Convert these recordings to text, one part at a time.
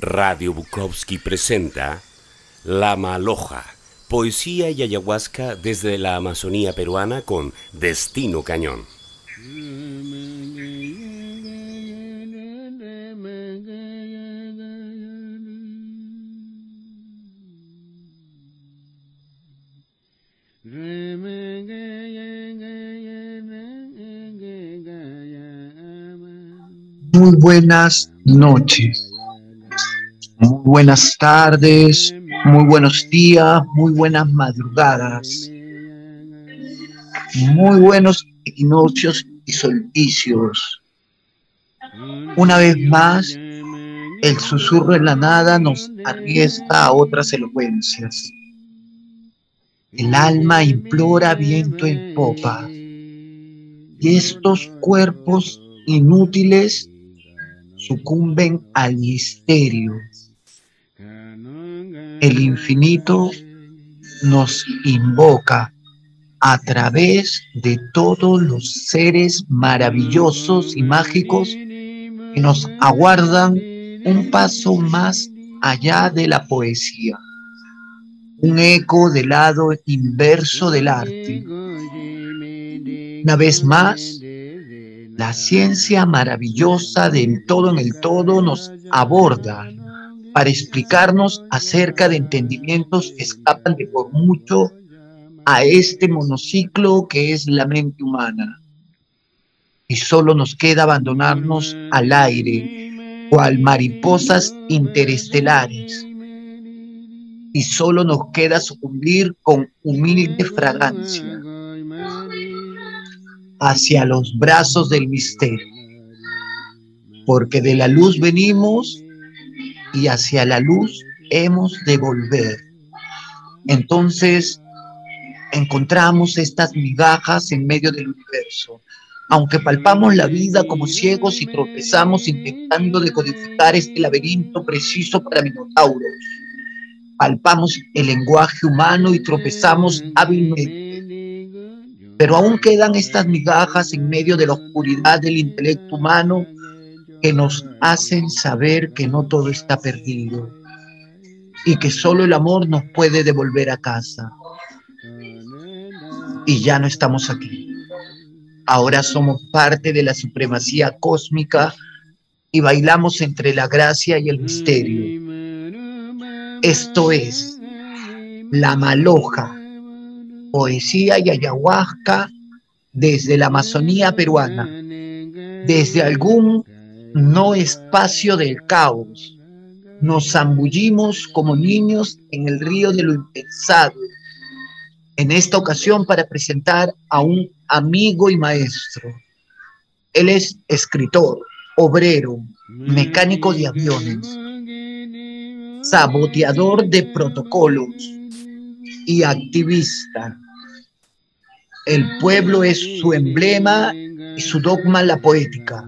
Radio Bukowski presenta La Maloja, poesía y ayahuasca desde la Amazonía peruana con Destino Cañón. Muy buenas noches, muy buenas tardes, muy buenos días, muy buenas madrugadas, muy buenos equinoccios y solsticios. Una vez más, el susurro en la nada nos arriesga a otras elocuencias. El alma implora viento en popa. Y estos cuerpos inútiles sucumben al misterio. El infinito nos invoca a través de todos los seres maravillosos y mágicos que nos aguardan un paso más allá de la poesía, un eco del lado inverso del arte. Una vez más, la ciencia maravillosa del todo en el todo nos aborda para explicarnos acerca de entendimientos que escapan de por mucho a este monociclo que es la mente humana. Y solo nos queda abandonarnos al aire, cual mariposas interestelares. Y solo nos queda sucumbir con humilde fragancia hacia los brazos del misterio, porque de la luz venimos y hacia la luz hemos de volver. Entonces encontramos estas migajas en medio del universo. Aunque palpamos la vida como ciegos y tropezamos intentando decodificar este laberinto preciso para minotauros, palpamos el lenguaje humano y tropezamos hábilmente pero aún quedan estas migajas en medio de la oscuridad del intelecto humano que nos hacen saber que no todo está perdido y que solo el amor nos puede devolver a casa. Y ya no estamos aquí. Ahora somos parte de la supremacía cósmica y bailamos entre la gracia y el misterio. Esto es la maloja poesía y ayahuasca desde la Amazonía peruana, desde algún no espacio del caos. Nos zambullimos como niños en el río de lo impensado. En esta ocasión para presentar a un amigo y maestro. Él es escritor, obrero, mecánico de aviones, saboteador de protocolos, y activista. El pueblo es su emblema y su dogma la poética.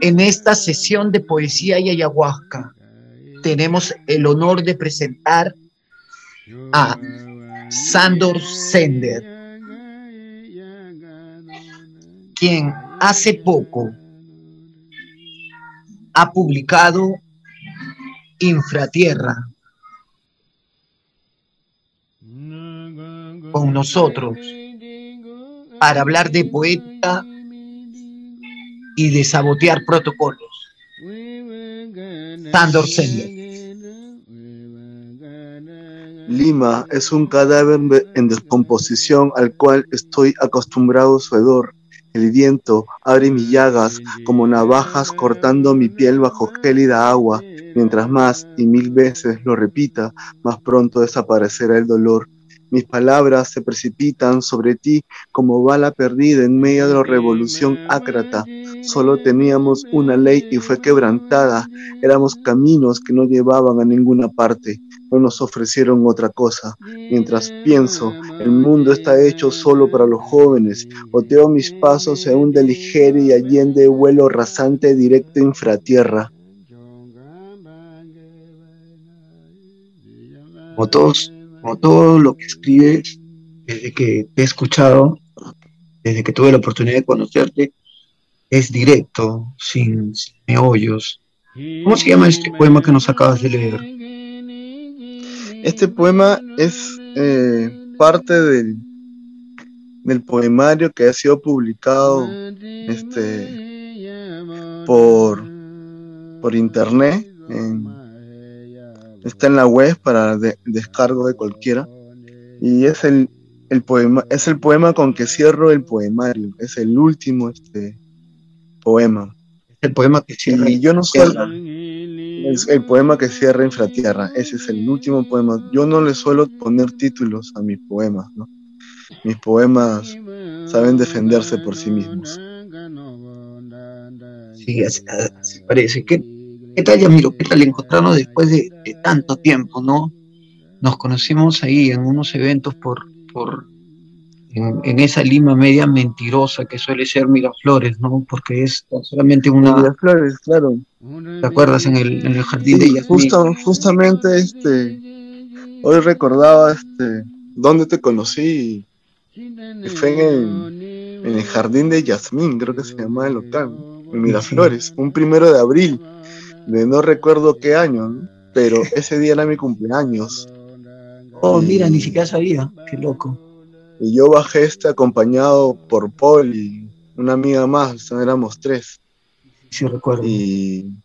En esta sesión de poesía y ayahuasca tenemos el honor de presentar a Sandor Sender, quien hace poco ha publicado Infratierra, con nosotros para hablar de poeta y de sabotear protocolos. Sender. Lima es un cadáver en descomposición al cual estoy acostumbrado su hedor. El viento abre mis llagas como navajas cortando mi piel bajo gélida agua. Mientras más y mil veces lo repita, más pronto desaparecerá el dolor mis palabras se precipitan sobre ti como bala perdida en medio de la revolución ácrata. Solo teníamos una ley y fue quebrantada. Éramos caminos que no llevaban a ninguna parte. No nos ofrecieron otra cosa. Mientras pienso, el mundo está hecho solo para los jóvenes. Oteo mis pasos en un ligero y allende vuelo rasante directo infratierra. Como todos como todo lo que escribes, desde que te he escuchado, desde que tuve la oportunidad de conocerte, es directo, sin, meollos, ¿Cómo se llama este poema que nos acabas de leer? Este poema es eh, parte del, del poemario que ha sido publicado este, por, por internet. está en la web para descargo de cualquiera. Y es el, el, poema, es el poema con que cierro el poemario. Es el último este, poema. El poema que cierra. Y yo no suelo. Es el poema que cierra Infratierra. Ese es el último poema. Yo no le suelo poner títulos a mis poemas, ¿no? Mis poemas saben defenderse por sí mismos. Sí, así, parece. ¿Qué, ¿Qué, tal, Yamiro? ¿Qué tal encontrarnos después de, tanto tiempo, no? Nos conocimos ahí en unos eventos por, por en, esa Lima media mentirosa que suele ser Miraflores, ¿no? Porque es solamente una... Miraflores, claro. ¿Te acuerdas? En el, en el jardín de Yasmín. Justo, justamente, este, hoy recordaba, este, dónde te conocí fue en el, jardín de Yasmín, creo que se llamaba el local, en Miraflores, un primero de abril, de no recuerdo qué año, pero ese día era mi cumpleaños. Oh, mira, ni siquiera sabía, qué loco. Y yo bajé este acompañado por Paul y una amiga más, éramos tres. Sí, recuerdo. Y,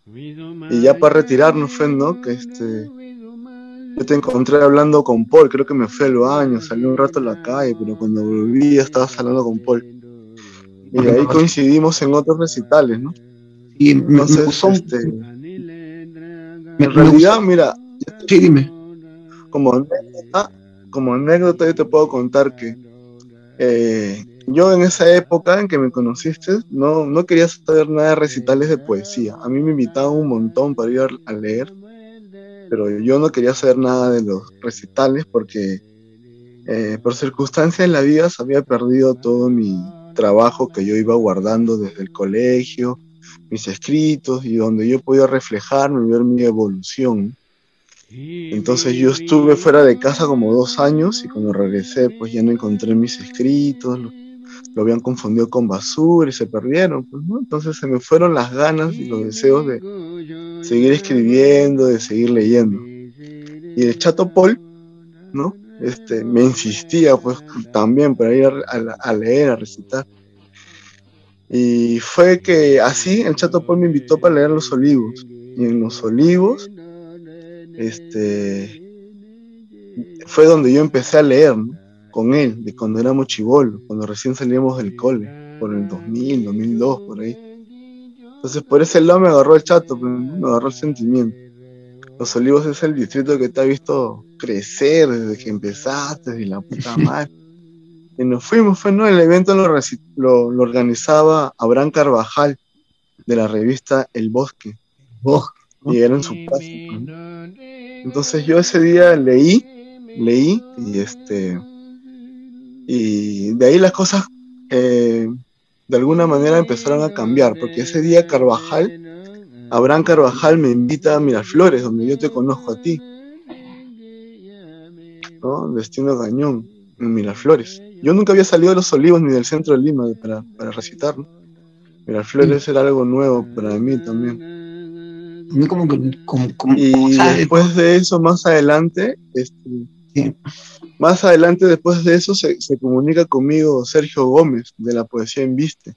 y ya para retirarnos fue, ¿no? Que este yo te encontré hablando con Paul, creo que me fui al baño, salí un rato a la calle, pero cuando volví estabas hablando con Paul. Y ahí coincidimos en otros recitales, ¿no? Y Entonces, este, en realidad, mira, sí, dime. Como anécdota, como anécdota yo te puedo contar que eh, yo en esa época en que me conociste no, no quería saber nada de recitales de poesía. A mí me invitaban un montón para ir a leer pero yo no quería hacer nada de los recitales porque eh, por circunstancias en la vida se había perdido todo mi trabajo que yo iba guardando desde el colegio, mis escritos y donde yo podía reflejarme y ver mi evolución. Entonces yo estuve fuera de casa como dos años y cuando regresé pues ya no encontré mis escritos, lo, habían confundido con basura y se perdieron. Pues, Entonces se me fueron las ganas y los deseos de, seguir escribiendo, de seguir leyendo. Y el chato Paul, ¿no? Este, me insistía pues también para ir a, leer, a recitar. Y fue que así el chato Paul me invitó para leer Los Olivos. Y en Los Olivos, este, fue donde yo empecé a leer, Con él, de cuando éramos chivolos, cuando recién salíamos del cole, por el 2000, 2002, por ahí. Entonces por ese lado me agarró el chato, pues, me agarró el sentimiento. Los Olivos es el distrito que te ha visto crecer desde que empezaste y la puta madre. y nos fuimos, fue, ¿no? El evento lo, lo, organizaba Abraham Carvajal de la revista El Bosque. Bosque. Y era en su casa. Entonces yo ese día leí, leí y este y de ahí las cosas eh, de alguna manera empezaron a cambiar, porque ese día Carvajal, Abraham Carvajal me invita a Miraflores, donde yo te conozco a ti, ¿no? Destino Gañón, en Miraflores. Yo nunca había salido de los Olivos ni del centro de Lima para, para recitar, ¿no? Miraflores era algo nuevo para mí también. Y después de eso, más adelante, este, más adelante, después de eso, se, comunica conmigo Sergio Gómez de la Poesía en Viste.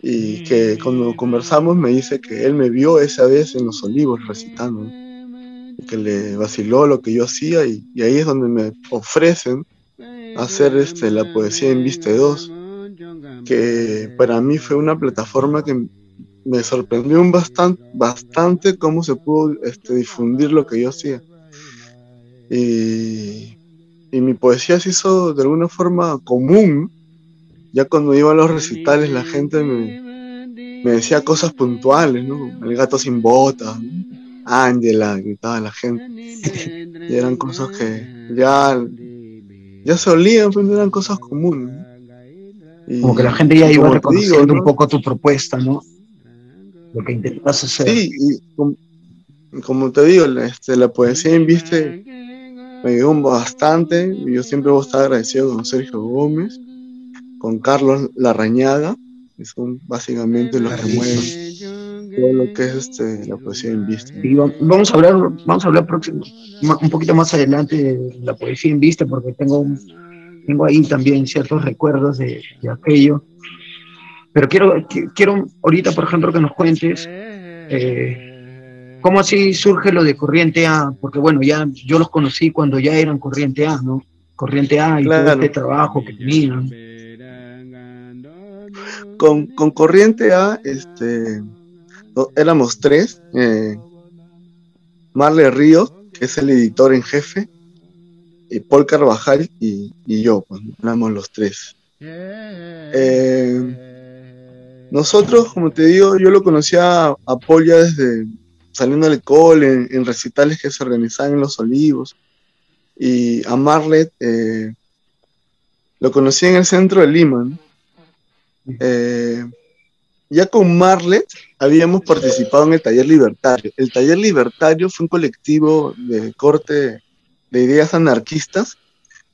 Y que cuando conversamos me dice que él me vio esa vez en Los Olivos recitando. que le vaciló lo que yo hacía y, ahí es donde me ofrecen hacer este, la Poesía en Viste 2. Que para mí fue una plataforma que me sorprendió un bastante, bastante cómo se pudo este, difundir lo que yo hacía. Y y mi poesía se hizo de alguna forma común. Ya cuando iba a los recitales la gente me, decía cosas puntuales, ¿no? El gato sin botas, Ángela, gritaba la gente. y eran cosas que ya, ya se olían, pero pues, eran cosas comunes. como que la gente ya iba reconociendo un poco tu propuesta, ¿no? Lo que intentas hacer. Sí, y como, te digo, la, este, la poesía en viste me ayudó bastante. Yo siempre voy a estar agradecido con Sergio Gómez, con Carlos Larrañaga, que son básicamente los que mueven todo lo que es este, la poesía en vista. Y vamos a hablar, vamos a hablar próximo, un poquito más adelante de la poesía en vista, porque tengo, tengo ahí también ciertos recuerdos de, aquello. Pero quiero, quiero ahorita, por ejemplo, que nos cuentes eh, cómo así surge lo de Corriente A, porque bueno, ya yo los conocí cuando ya eran Corriente A, ¿no? Corriente A y todo este trabajo que tenían. Con, con Corriente A, este, éramos tres. Eh, Marle Ríos, que es el editor en jefe, y Paul Carvajal y, yo, pues éramos los tres. Eh, nosotros, como te digo, yo lo conocía a, Paul desde saliendo del cole, en, recitales que se organizaban en Los Olivos. Y a Marlet eh, lo conocí en el centro de Lima. Ya con Marlet habíamos participado en el Taller Libertario. El Taller Libertario fue un colectivo de corte de ideas anarquistas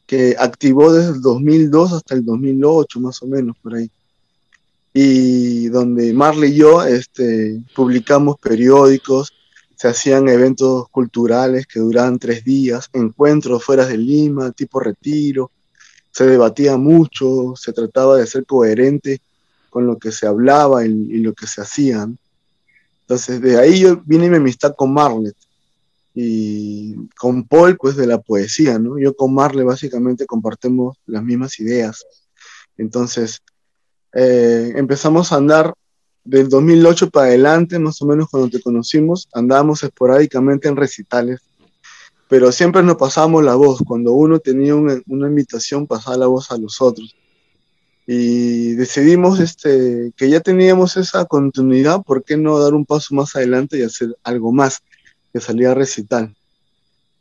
que activó desde el 2002 hasta el 2008, más o menos, por ahí. Y donde Marley y yo este, publicamos periódicos, se hacían eventos culturales que duraban tres días, encuentros fuera de Lima, tipo retiro, se debatía mucho, se trataba de ser coherente con lo que se hablaba y, lo que se hacían. Entonces, de ahí yo vine me amistad con Marlet y con Paul, pues de la poesía, ¿no? Yo con Marlet básicamente compartimos las mismas ideas. Entonces, eh, empezamos a andar del 2008 para adelante, más o menos cuando te conocimos, andábamos esporádicamente en recitales, pero siempre nos pasábamos la voz. Cuando uno tenía una, una invitación, pasaba la voz a los otros y decidimos este, que ya teníamos esa continuidad, ¿por qué no dar un paso más adelante y hacer algo más que salía a recital?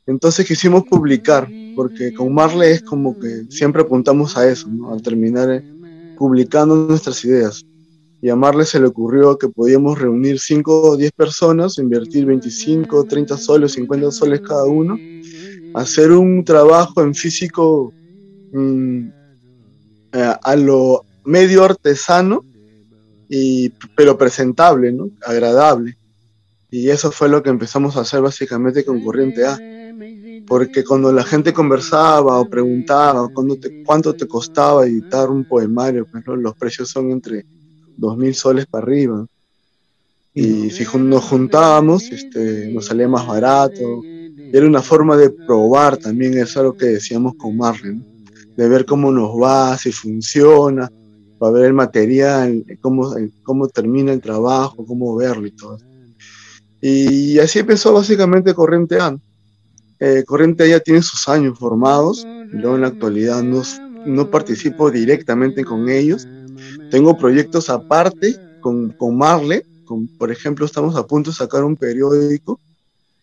Entonces quisimos publicar, porque con Marley es como que siempre apuntamos a eso, ¿no? al terminar eh, publicando nuestras ideas. Y a Marley se le ocurrió que podíamos reunir 5 o 10 personas, invertir 25, 30 soles, 50 soles cada uno, hacer un trabajo en físico mm, eh, a lo medio artesano, y, pero presentable, ¿no? agradable. Y eso fue lo que empezamos a hacer básicamente con Corriente A. Porque cuando la gente conversaba o preguntaba te, cuánto te costaba editar un poemario, pues, los precios son entre 2.000 soles para arriba. Y si nos juntábamos, este, nos salía más barato. era una forma de probar también, eso es algo que decíamos con Marlene de ver cómo nos va, si funciona, para ver el material, cómo, cómo termina el trabajo, cómo verlo y todo. Y así empezó básicamente Corriente A. Eh, Corriente A ya tiene sus años formados, yo en la actualidad no, no participo directamente con ellos. Tengo proyectos aparte con, con Marle, con, por ejemplo, estamos a punto de sacar un periódico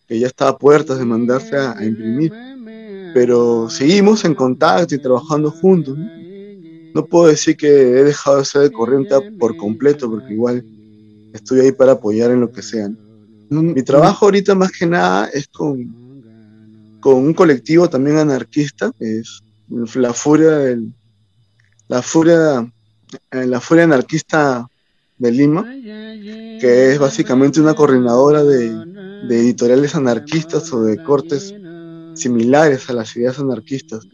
que ya está a puertas de mandarse a imprimir pero seguimos en contacto y trabajando juntos. ¿no? puedo decir que he dejado de ser de corriente por completo, porque igual estoy ahí para apoyar en lo que sea. Mi trabajo ahorita más que nada es con, con un colectivo también anarquista, es la furia del, la furia, eh, la furia anarquista de Lima, que es básicamente una coordinadora de, de editoriales anarquistas o de cortes similares a las ideas anarquistas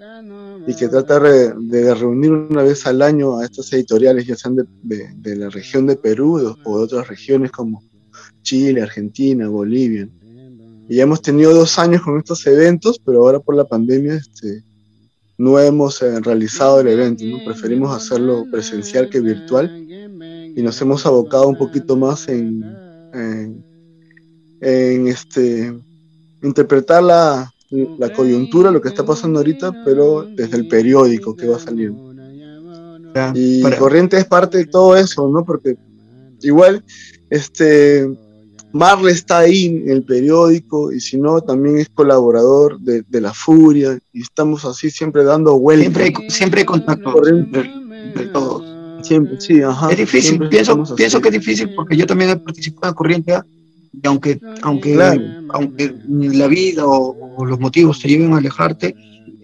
y que trata de, reunir una vez al año a estas editoriales, ya sean de, la región de Perú o de otras regiones como Chile, Argentina, Bolivia. Y ya hemos tenido dos años con estos eventos, pero ahora por la pandemia este, no hemos eh, realizado el evento, ¿no? preferimos hacerlo presencial que virtual y nos hemos abocado un poquito más en, en, en este, interpretar la, la coyuntura, lo que está pasando ahorita, pero desde el periódico que va a salir. Y Corriente es parte de todo eso, ¿no? Porque igual, este, Marle está ahí en el periódico y si no, también es colaborador de, La Furia y estamos así siempre dando vueltas. Siempre hay, siempre contacto entre, todos. Siempre, sí, ajá. Es difícil, pienso, pienso que es difícil porque yo también he participado en Corriente y aunque, aunque, aunque la vida o, los motivos te lleven a alejarte,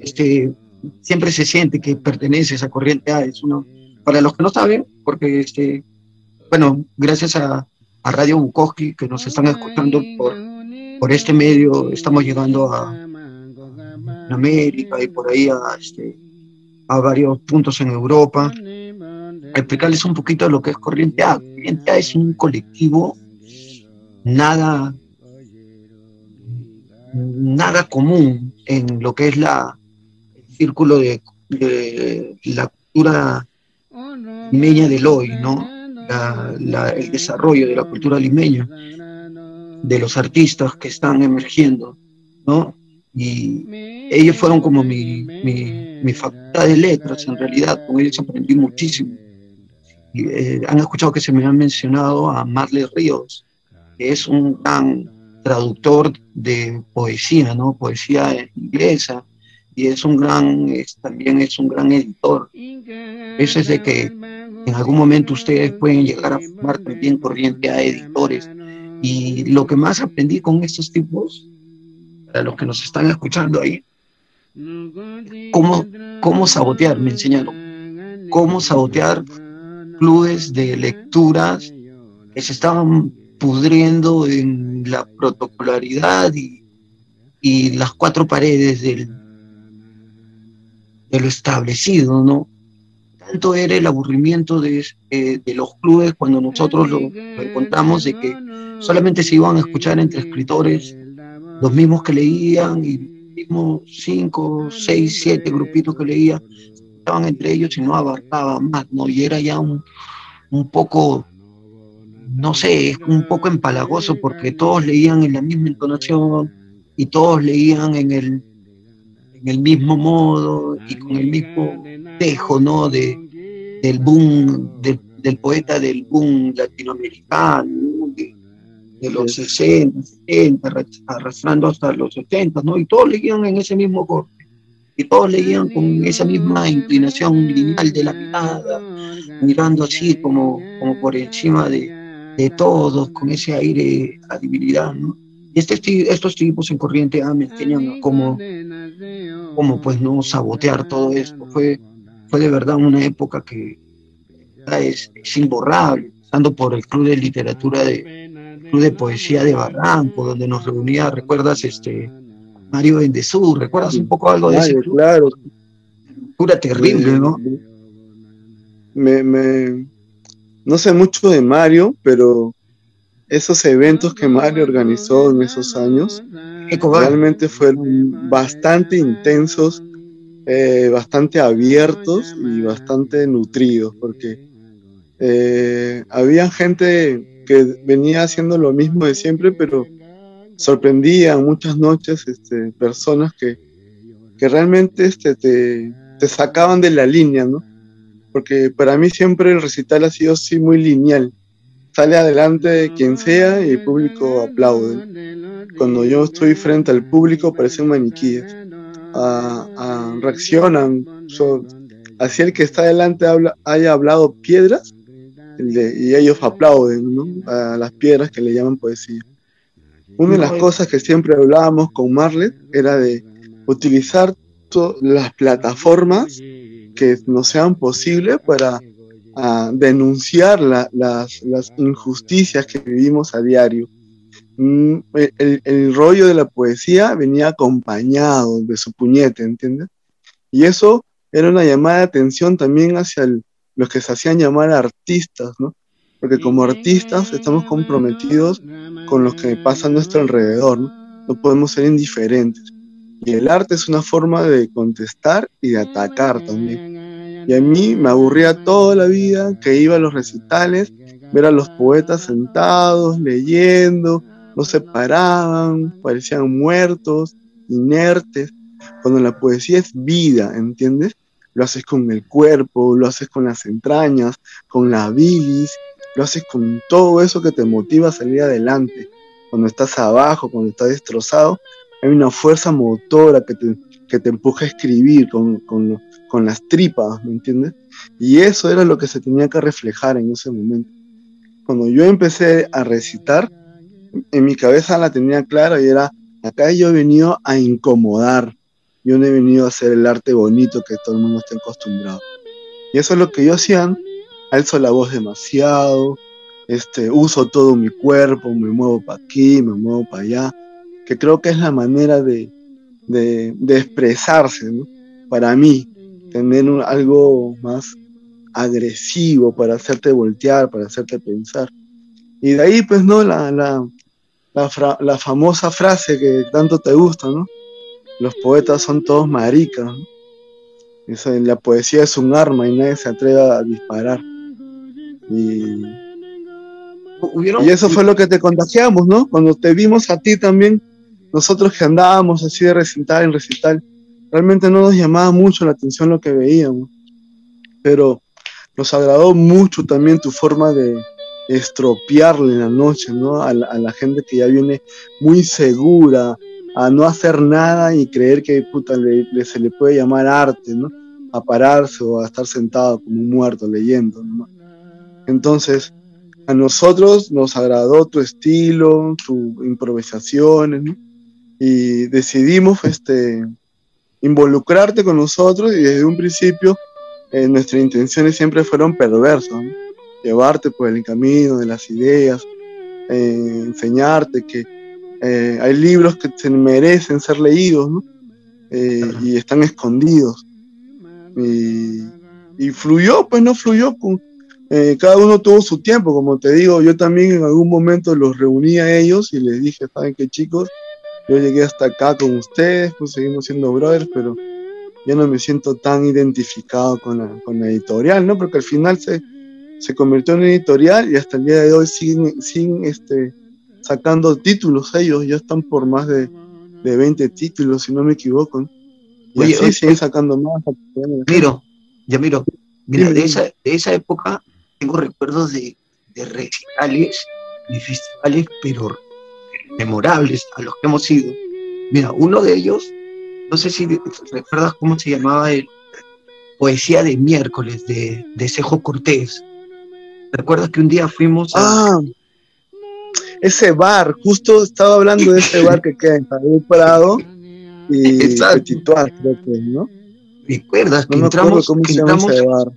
este, siempre se siente que perteneces a Corriente A. Es uno, para los que no saben, porque este, bueno, gracias a, a Radio Bukowski que nos están escuchando por, por este medio. Estamos llegando a América y por ahí a, este, a varios puntos en Europa. Explicarles un poquito lo que es Corriente A. Corriente A es un colectivo nada, nada común en lo que es la, el círculo de, de la cultura limeña del hoy, ¿no? El desarrollo de la cultura limeña, de los artistas que están emergiendo, ¿no? Y ellos fueron como mi, mi, facultad de letras, en realidad, con ellos aprendí muchísimo. Y, eh, han escuchado que se me han mencionado a Marley Ríos, que es un gran traductor de poesía, ¿no? Poesía inglesa, y es un gran, también es un gran editor. Eso es de que en algún momento ustedes pueden llegar a formar también corriente a editores. Y lo que más aprendí con estos tipos, para los que nos están escuchando ahí, cómo, cómo sabotear, me enseñaron, cómo sabotear clubes de lecturas que se estaban pudriendo en la protocolaridad y, las cuatro paredes del, de lo establecido, ¿no? Tanto era el aburrimiento de, eh, de los clubes cuando nosotros lo, encontramos de que solamente se iban a escuchar entre escritores, los mismos que leían y mismos cinco, seis, siete grupitos que leían, estaban entre ellos y no abarcaban más, ¿no? Y era ya un, un poco, no sé, un poco empalagoso porque todos leían en la misma entonación y todos leían en el en el mismo modo y con el mismo tejo, ¿no? De, del boom, del poeta del boom latinoamericano, de, los 60, 70, arrastrando hasta los 70, ¿no? Y todos leían en ese mismo corte. Y todos leían con esa misma inclinación lineal de la mirada, mirando así como, como por encima de, de todos, con ese aire a divinidad, ¿no? Y este, estos tipos en Corriente A me enseñan cómo, cómo pues no sabotear todo esto. Fue, fue de verdad una época que es, imborrable, pasando por el Club de Literatura de Club de Poesía de Barranco, donde nos reunía, ¿recuerdas? este Mario Bendezú, ¿recuerdas un poco algo de eso? Claro. Pura terrible, ¿no? Me, me, no sé mucho de Mario, pero esos eventos que Mario organizó en esos años realmente fueron bastante intensos, eh, bastante abiertos y bastante nutridos, porque eh, había gente que venía haciendo lo mismo de siempre, pero sorprendían muchas noches este, personas que, que realmente este, te, te sacaban de la línea, ¿no? Porque para mí siempre el recital ha sido así muy lineal sale adelante quien sea y el público aplaude. Cuando yo estoy frente al público parecen maniquíes. A reaccionan. así el que está adelante habla, haya hablado piedras y ellos aplauden a las piedras que le llaman poesía. Una de las cosas que siempre hablábamos con Marlet era de utilizar las plataformas que nos sean posibles para a denunciar las, injusticias que vivimos a diario. Mm, el, rollo de la poesía venía acompañado de su puñete, ¿entiendes? Y eso era una llamada de atención también hacia los que se hacían llamar artistas, ¿no? Porque como artistas estamos comprometidos con los que pasa a nuestro alrededor, ¿no? No podemos ser indiferentes. Y el arte es una forma de contestar y de atacar también. Y a mí me aburría toda la vida que iba a los recitales, ver a los poetas sentados, leyendo, no se paraban, parecían muertos, inertes. Cuando la poesía es vida, ¿entiendes? Lo haces con el cuerpo, lo haces con las entrañas, con la bilis, lo haces con todo eso que te motiva a salir adelante. Cuando estás abajo, cuando estás destrozado, hay una fuerza motora que te, que te empuja a escribir con, con, con las tripas, ¿me entiendes? Y eso era lo que se tenía que reflejar en ese momento. Cuando yo empecé a recitar, en mi cabeza la tenía clara y era, acá yo he venido a incomodar, yo no he venido a hacer el arte bonito que todo el mundo está acostumbrado. Y eso es lo que yo hacía, alzo la voz demasiado, este, uso todo mi cuerpo, me muevo para aquí, me muevo para allá, que creo que es la manera de, de, expresarse, ¿no? Para mí, tener algo más agresivo para hacerte voltear, para hacerte pensar. Y de ahí, pues, ¿no? La, la, la, famosa frase que tanto te gusta, ¿no? Los poetas son todos maricas, ¿no? la poesía es un arma y nadie se atreve a disparar. Y, y eso fue lo que te contagiamos, ¿no? Cuando te vimos a ti también, nosotros que andábamos así de recital en recital, realmente no nos llamaba mucho la atención lo que veíamos, pero nos agradó mucho también tu forma de estropearle la noche, ¿no? A la, gente que ya viene muy segura, a no hacer nada y creer que puta, se le puede llamar arte, ¿no? A pararse o a estar sentado como muerto leyendo. Entonces, a nosotros nos agradó tu estilo, tus improvisaciones. Y decidimos este, involucrarte con nosotros y desde un principio eh, nuestras intenciones siempre fueron perversas, llevarte por el camino de las ideas, eh, enseñarte que eh, hay libros que se merecen ser leídos y están escondidos. Y, y, fluyó, pues no fluyó. cada uno tuvo su tiempo, como te digo, yo también en algún momento los reuní a ellos y les dije, ¿saben qué chicos? Yo llegué hasta acá con ustedes, pues seguimos siendo brothers, pero yo no me siento tan identificado con la, con la editorial, ¿no? Porque al final se, se convirtió en editorial y hasta el día de hoy siguen, siguen este, sacando títulos ellos, ya están por más de, de 20 títulos, si no me equivoco. Y Oye, así siguen sacando más. Miro, ya miro, mira, de esa, de esa época tengo recuerdos de, de recitales, de festivales, pero memorables a los que hemos ido. Mira, uno de ellos, no sé si recuerdas cómo se llamaba el Poesía de miércoles de, de Cejo Cortés. ¿Recuerdas que un día fuimos a... Ah, ese bar, justo estaba hablando de ese bar que queda en Javier Prado y Petituar, creo que, ¿no? ¿Recuerdas que entramos, que entramos,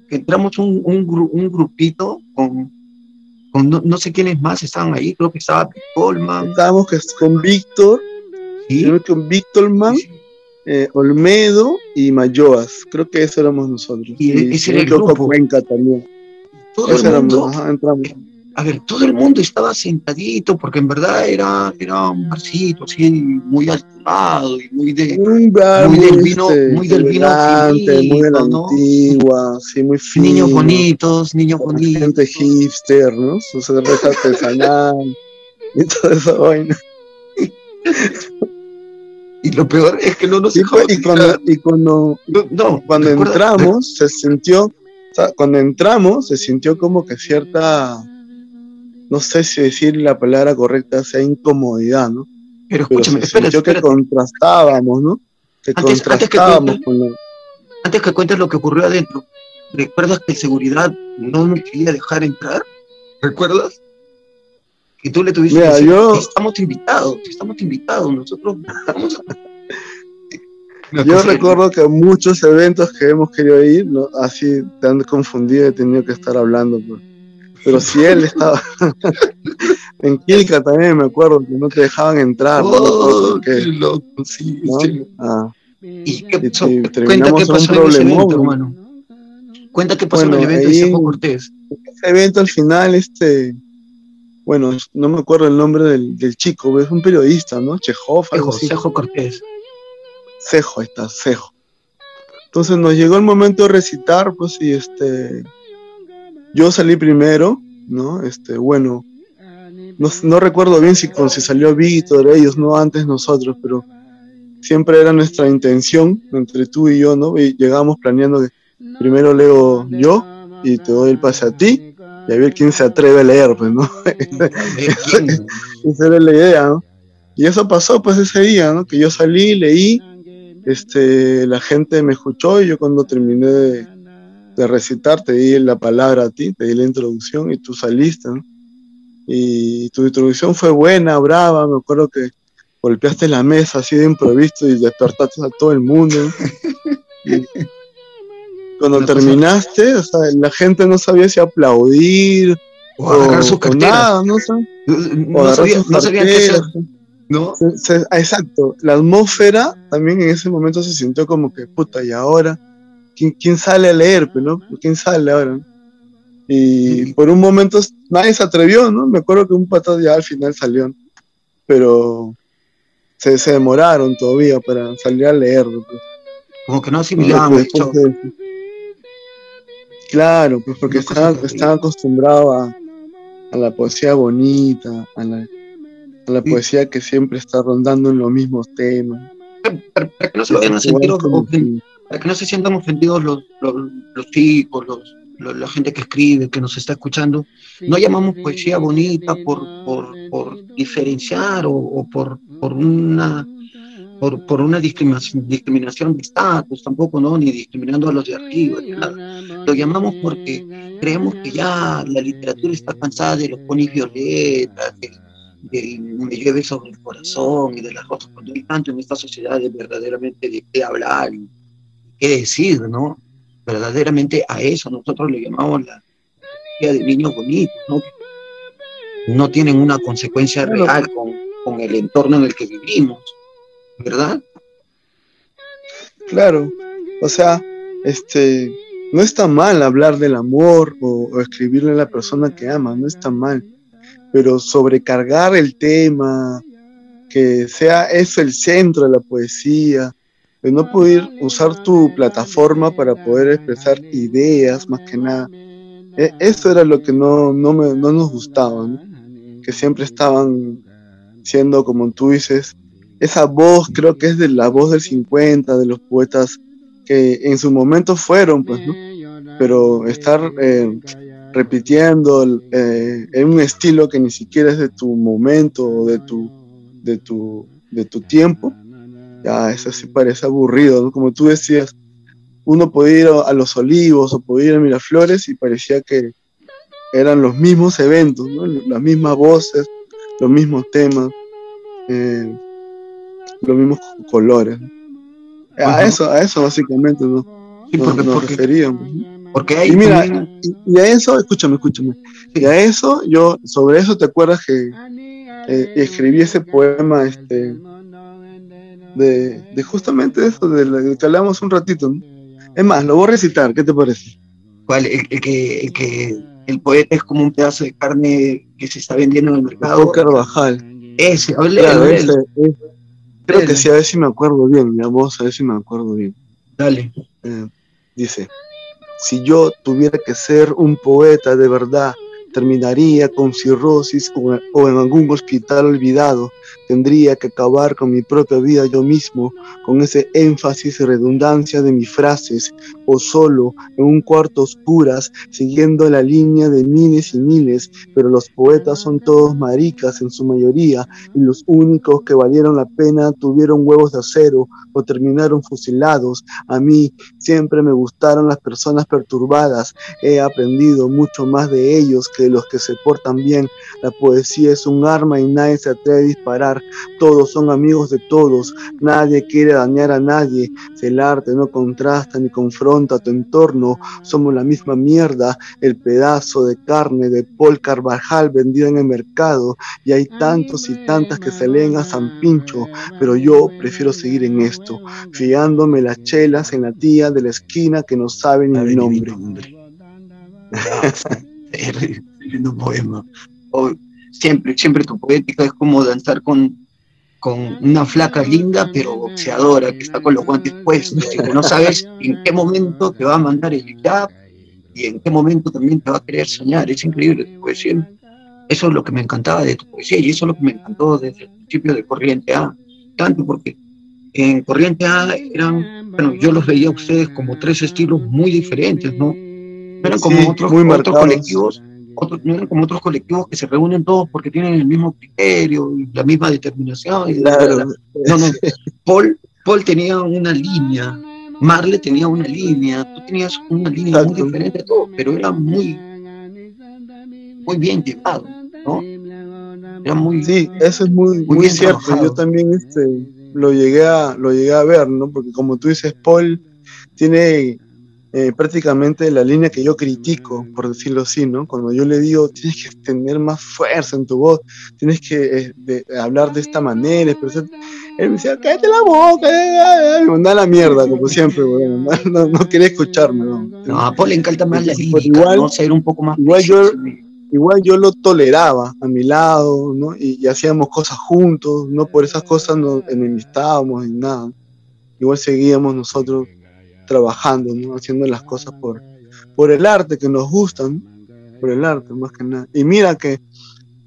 que entramos un, un, un grupito con no, sé quiénes más estaban ahí, creo que estaba Colman. Estábamos con Víctor, ¿Sí? con Víctor Man, eh, Olmedo y Mayoas, creo que eso éramos nosotros. Y, ese era el grupo. Cuenca también. Todo el mundo, a ver, todo el mundo estaba sentadito porque en verdad era, era un barcito así muy alturado y muy de muy, del vino, este, muy del vino muy de la antigua, sí, muy fino. Niños bonitos, niños bonitos. Gente hipster, ¿no? Su cerveza artesanal y toda esa vaina. Y lo peor es que no nos y, y cuando, y cuando, no, cuando entramos se sintió, o sea, cuando entramos se sintió como que cierta no sé si decir la palabra correcta sea incomodidad, ¿no? Pero escúchame, Pero espera, que contrastábamos, ¿no? Que antes, contrastábamos que cuentes, Antes que cuentes lo que ocurrió adentro, ¿recuerdas que seguridad no me quería dejar entrar? ¿Recuerdas? Que tú le tuviste que decir, yo... estamos invitados, estamos invitados, nosotros vamos Yo recuerdo que muchos eventos que hemos querido ir, ¿no? así tan confundido he tenido que estar hablando. Pues pero si él estaba en Quilca también me acuerdo que no te dejaban entrar. Oh, qué loco, sí. Ah. ¿Y qué pasó? Cuenta qué pasó en ese evento, hermano. Cuenta qué pasó en el evento de Cortés. Ese evento al final, este, bueno, no me acuerdo el nombre del, del chico, es un periodista, ¿no? Chejov, algo Cejo Cortés. Cejo, ahí está, Cejo. Entonces nos llegó el momento de recitar, pues, y este, yo salí primero, ¿no? Este, bueno, no, recuerdo bien si, si salió Víctor, ellos, no antes nosotros, pero siempre era nuestra intención entre tú y yo, ¿no? Y llegamos planeando que primero leo yo y te doy el pase a ti y a ver quién se atreve a leer, pues, ¿no? Esa era la idea, ¿no? Y eso pasó, pues, ese día, ¿no? Que yo salí, leí, este, la gente me escuchó y yo cuando terminé de, de recitar, te di la palabra a ti, te di la introducción y tú saliste. Y tu introducción fue buena, brava, me acuerdo que golpeaste la mesa así de improviso y despertaste a todo el mundo. cuando terminaste, o sea, la gente no sabía si aplaudir O agarrar su cartera. no, no, sabían qué hacer. ¿No? exacto, la atmósfera también en ese momento se sintió como que, puta, y ahora, ¿quién, quién sale a leer, pues, no? ¿Quién sale ahora? Y por un momento nadie se atrevió, ¿no? Me acuerdo que un pato ya al final salió, pero se, se demoraron todavía para salir a leerlo. Pues. Como que no asimilaban Claro, pues porque estaba, estaba acostumbrado a, a, la poesía bonita, a la, la poesía que siempre está rondando en los mismos temas. Para, que no se para que no se sientan ofendidos los, los, los chicos, los, la gente que escribe, que nos está escuchando, no llamamos poesía bonita por, por, diferenciar o, por, por, una por, por una discriminación, discriminación de estatus, tampoco, ¿no? Ni discriminando a los de arriba, Lo llamamos porque creemos que ya la literatura está cansada de los ponis violetas, del, me llueve sobre el corazón y de las cosas, cuando hay tanto en esta sociedad de verdaderamente de qué hablar y qué decir, ¿no? verdaderamente a eso nosotros le llamamos la idea de niños bonitos, ¿no? No tienen una consecuencia real con, con el entorno en el que vivimos, ¿verdad? Claro, o sea, este, no está mal hablar del amor o, o, escribirle a la persona que ama, no está mal, pero sobrecargar el tema, que sea eso el centro de la poesía, de no poder usar tu plataforma para poder expresar ideas más que nada. E, eso era lo que no, no, me, no nos gustaba, que siempre estaban siendo, como tú dices, esa voz, creo que es de la voz del 50, de los poetas que en su momento fueron, pues, ¿no? Pero estar eh, repitiendo eh, en un estilo que ni siquiera es de tu momento o de tu, de tu, de tu tiempo, ya eso sí parece aburrido, ¿no? Como tú decías, uno podía ir a los olivos o podía ir a Miraflores y parecía que eran los mismos eventos, ¿no? las mismas voces, los mismos temas, eh, los mismos colores. A eso, a eso básicamente ¿no? sí, porque, nos, referíamos. Porque y mira, y, a eso, escúchame, escúchame, y a eso, yo, sobre eso te acuerdas que eh, escribí ese poema, este, de, justamente eso, de lo que hablamos un ratito. Es más, lo voy a recitar, ¿qué te parece? ¿Cuál? El, que, que el poeta es como un pedazo de carne que se está vendiendo en el mercado. Carvajal. Ese, claro, ese, Creo que sí, a ver si me acuerdo bien, mi voz, a ver si me acuerdo bien. Dale. Eh, dice, si yo tuviera que ser un poeta de verdad, terminaría con cirrosis o, en algún hospital olvidado. Tendría que acabar con mi propia vida yo mismo, con ese énfasis y redundancia de mis frases, o solo en un cuarto oscuras, siguiendo la línea de miles y miles, pero los poetas son todos maricas en su mayoría, y los únicos que valieron la pena tuvieron huevos de acero o terminaron fusilados. A mí siempre me gustaron las personas perturbadas, he aprendido mucho más de ellos que los que se portan bien. La poesía es un arma y nadie se atreve a disparar. Todos son amigos de todos. Nadie quiere dañar a nadie. Si el arte no contrasta ni confronta a tu entorno, somos la misma mierda. El pedazo de carne de Paul Carvajal vendido en el mercado. Y hay tantos y tantas que se leen a San Pincho. Pero yo prefiero seguir en esto, fiándome las chelas en la tía de la esquina que no sabe ni mi nombre. escribiendo poema. O siempre, siempre tu poética es como danzar con, con una flaca linda, pero boxeadora, que está con los guantes puestos, y que no sabes en qué momento te va a mandar el jab y en qué momento también te va a querer soñar. Es increíble tu poesía. Eso es lo que me encantaba de tu poesía y eso es lo que me encantó desde el principio de Corriente A. Tanto porque en Corriente A eran, bueno, yo los veía a ustedes como tres estilos muy diferentes, ¿no? Eran como otros, otros colectivos otros, no eran como otros colectivos que se reúnen todos porque tienen el mismo criterio y la misma determinación. Y claro. No, no. Paul, Paul tenía una línea, Marle tenía una línea, tú tenías una línea muy diferente de todo, pero era muy, muy bien llevado, ¿no? Era muy, sí, eso es muy, muy, cierto. Yo también este, lo, llegué a, lo llegué a ver, ¿no? Porque como tú dices, Paul tiene eh, prácticamente la línea que yo critico, por decirlo así, ¿no? Cuando yo le digo, tienes que tener más fuerza en tu voz, tienes que eh, hablar de esta manera, él me decía, cállate la boca, me mandaba la mierda, como siempre, no, no, quería escucharme, ¿no? No, a Paul le encanta más la lírica, igual, ¿no? Ser un poco más igual yo, igual yo lo toleraba a mi lado, ¿no? Y, hacíamos cosas juntos, no por esas cosas nos enemistábamos ni nada. Igual seguíamos nosotros trabajando, ¿no? haciendo las cosas por, por el arte que nos gustan, por el arte más que nada. Y mira que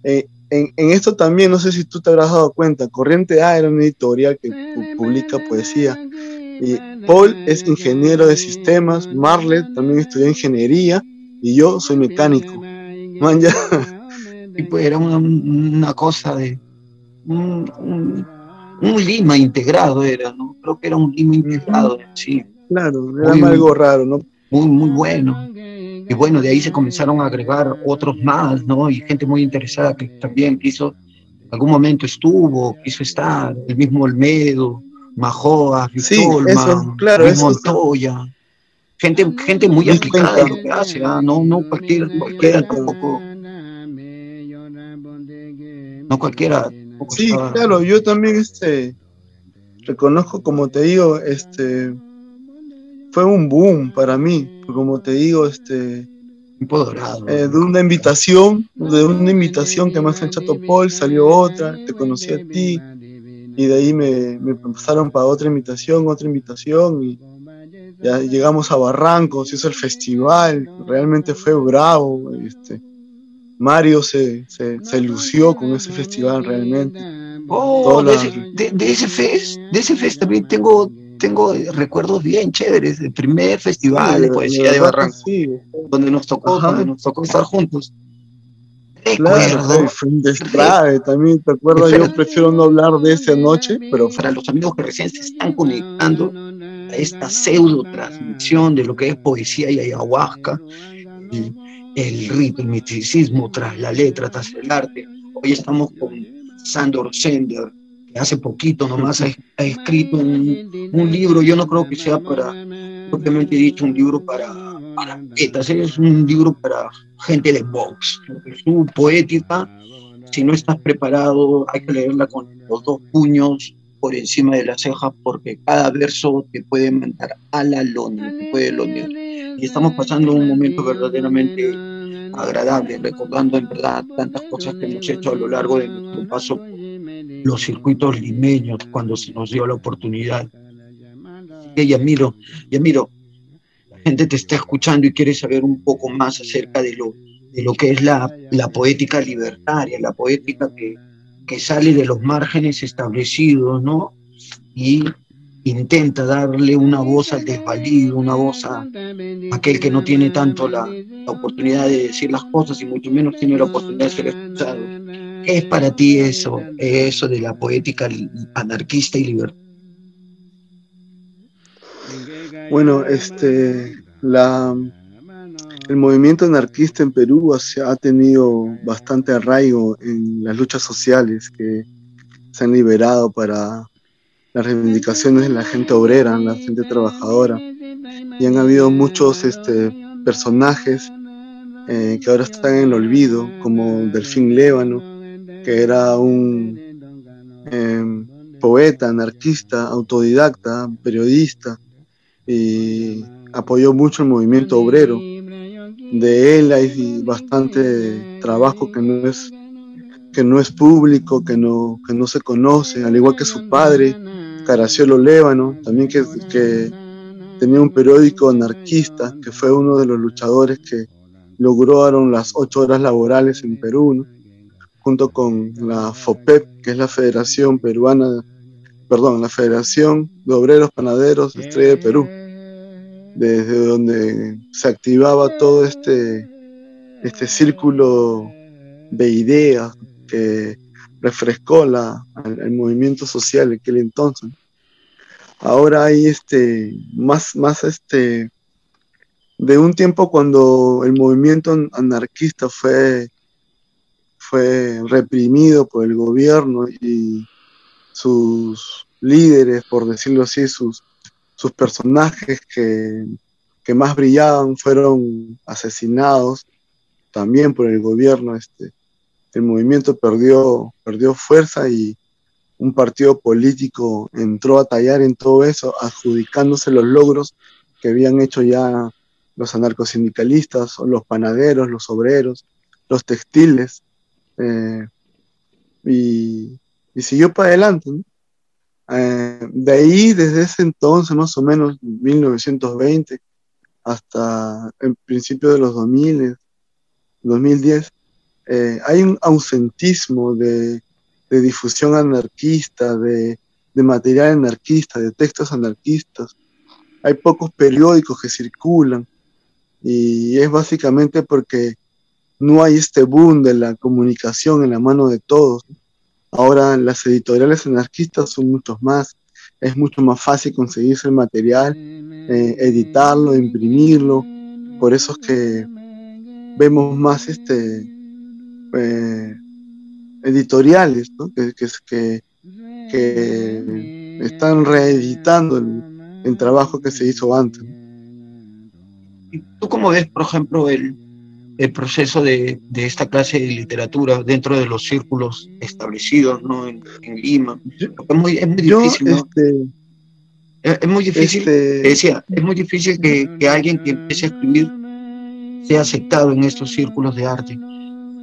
eh, en, en, esto también, no sé si tú te habrás dado cuenta, Corriente A era una editorial que publica poesía. Y Paul es ingeniero de sistemas, Marlet también estudió ingeniería y yo soy mecánico. Man, ya. Y pues era una, una cosa de un, un, un, Lima integrado, era, ¿no? Creo que era un Lima integrado, sí. Claro, era algo raro, ¿no? Muy, muy bueno. Y bueno, de ahí se comenzaron a agregar otros más, ¿no? Y gente muy interesada que también quiso, algún momento estuvo, quiso estar, el mismo Olmedo, Majoa, sí, eso, claro, Montoya. Gente, gente muy aplicada en lo que hace, ¿ah? no, no cualquiera, cualquiera tampoco. No cualquiera. Sí, claro, yo también este reconozco, como te digo, este fue un boom para mí, como te digo, este, eh, de una invitación, de una invitación que me hace Chato Paul, salió otra, te conocí a ti, y de ahí me, me pasaron para otra invitación, otra invitación, y ya llegamos a Barranco, se hizo el festival, realmente fue bravo, este, Mario se, se, se lució con ese festival realmente. Oh, de, ese, de, ese fest, de ese fest también tengo tengo recuerdos bien chéveres del primer festival de poesía de Barranco, donde nos tocó, nos tocó estar juntos. Claro, un destrave también, ¿te acuerdas? Yo prefiero no hablar de esa noche, pero... Para los amigos que recién se están conectando a esta pseudo transmisión de lo que es poesía y ayahuasca, y el misticismo tras la letra, tras el arte. Hoy estamos con Sandor Sender, hace poquito nomás ha, escrito un, libro, yo no creo que sea para, propiamente dicho, un libro para, para es un libro para gente de box. Su poética, si no estás preparado, hay que leerla con los dos puños por encima de las cejas porque cada verso te puede mandar a la lona, te puede lonear. Y estamos pasando un momento verdaderamente agradable, recordando en verdad tantas cosas que hemos hecho a lo largo de nuestro paso los circuitos limeños cuando se nos dio la oportunidad. Y Yamiro, Yamiro, la gente te está escuchando y quiere saber un poco más acerca de lo, de lo que es la, la poética libertaria, la poética que, que sale de los márgenes establecidos, ¿no? Y intenta darle una voz al desvalido, una voz a aquel que no tiene tanto la, la, oportunidad de decir las cosas y mucho menos tiene la oportunidad de ser escuchado. ¿Qué es para ti eso, eso de la poética anarquista y libertad? Bueno, este, la, el movimiento anarquista en Perú ha tenido bastante arraigo en las luchas sociales que se han liberado para las reivindicaciones de la gente obrera, la gente trabajadora. Y han habido muchos este, personajes eh, que ahora están en el olvido, como Delfín Lévano, que era un em, poeta, anarquista, autodidacta, periodista, y apoyó mucho el movimiento obrero. De él hay bastante trabajo que no es que no es público, que no, que no se conoce, al igual que su padre, Caraciolo Lévano, también que, que tenía un periódico anarquista, que fue uno de los luchadores que lograron las ocho horas laborales en Perú, junto con la FOPEP, que es la Federación Peruana, perdón, la Federación de Obreros Panaderos Estrella de Perú, desde donde se activaba todo este, este círculo de ideas que refrescó la, el, movimiento social en aquel entonces. Ahora hay este, más, más este, de un tiempo cuando el movimiento anarquista fue fue reprimido por el gobierno y sus líderes, por decirlo así, sus, sus personajes que, que más brillaban fueron asesinados también por el gobierno. Este, el movimiento perdió, perdió fuerza y un partido político entró a tallar en todo eso, adjudicándose los logros que habían hecho ya los anarcosindicalistas, los panaderos, los obreros, los textiles, eh, y, siguió para adelante. Eh, de ahí, desde ese entonces, más o menos 1920, hasta el principio de los 2000, 2010, eh, hay un ausentismo de, difusión anarquista, de, de, material anarquista, de textos anarquistas. Hay pocos periódicos que circulan y es básicamente porque no hay este boom de la comunicación en la mano de todos. Ahora las editoriales anarquistas son muchos más. Es mucho más fácil conseguirse el material, eh, editarlo, imprimirlo. Por eso es que vemos más este eh, editoriales que, que, que, están reeditando el, trabajo que se hizo antes. ¿Tú cómo ves, por ejemplo, el, el proceso de, de, esta clase de literatura dentro de los círculos establecidos ¿no? en, Lima. Es muy, es muy difícil. Este, es, muy difícil, este, decía, es muy difícil que, que, alguien que empiece a escribir sea aceptado en estos círculos de arte.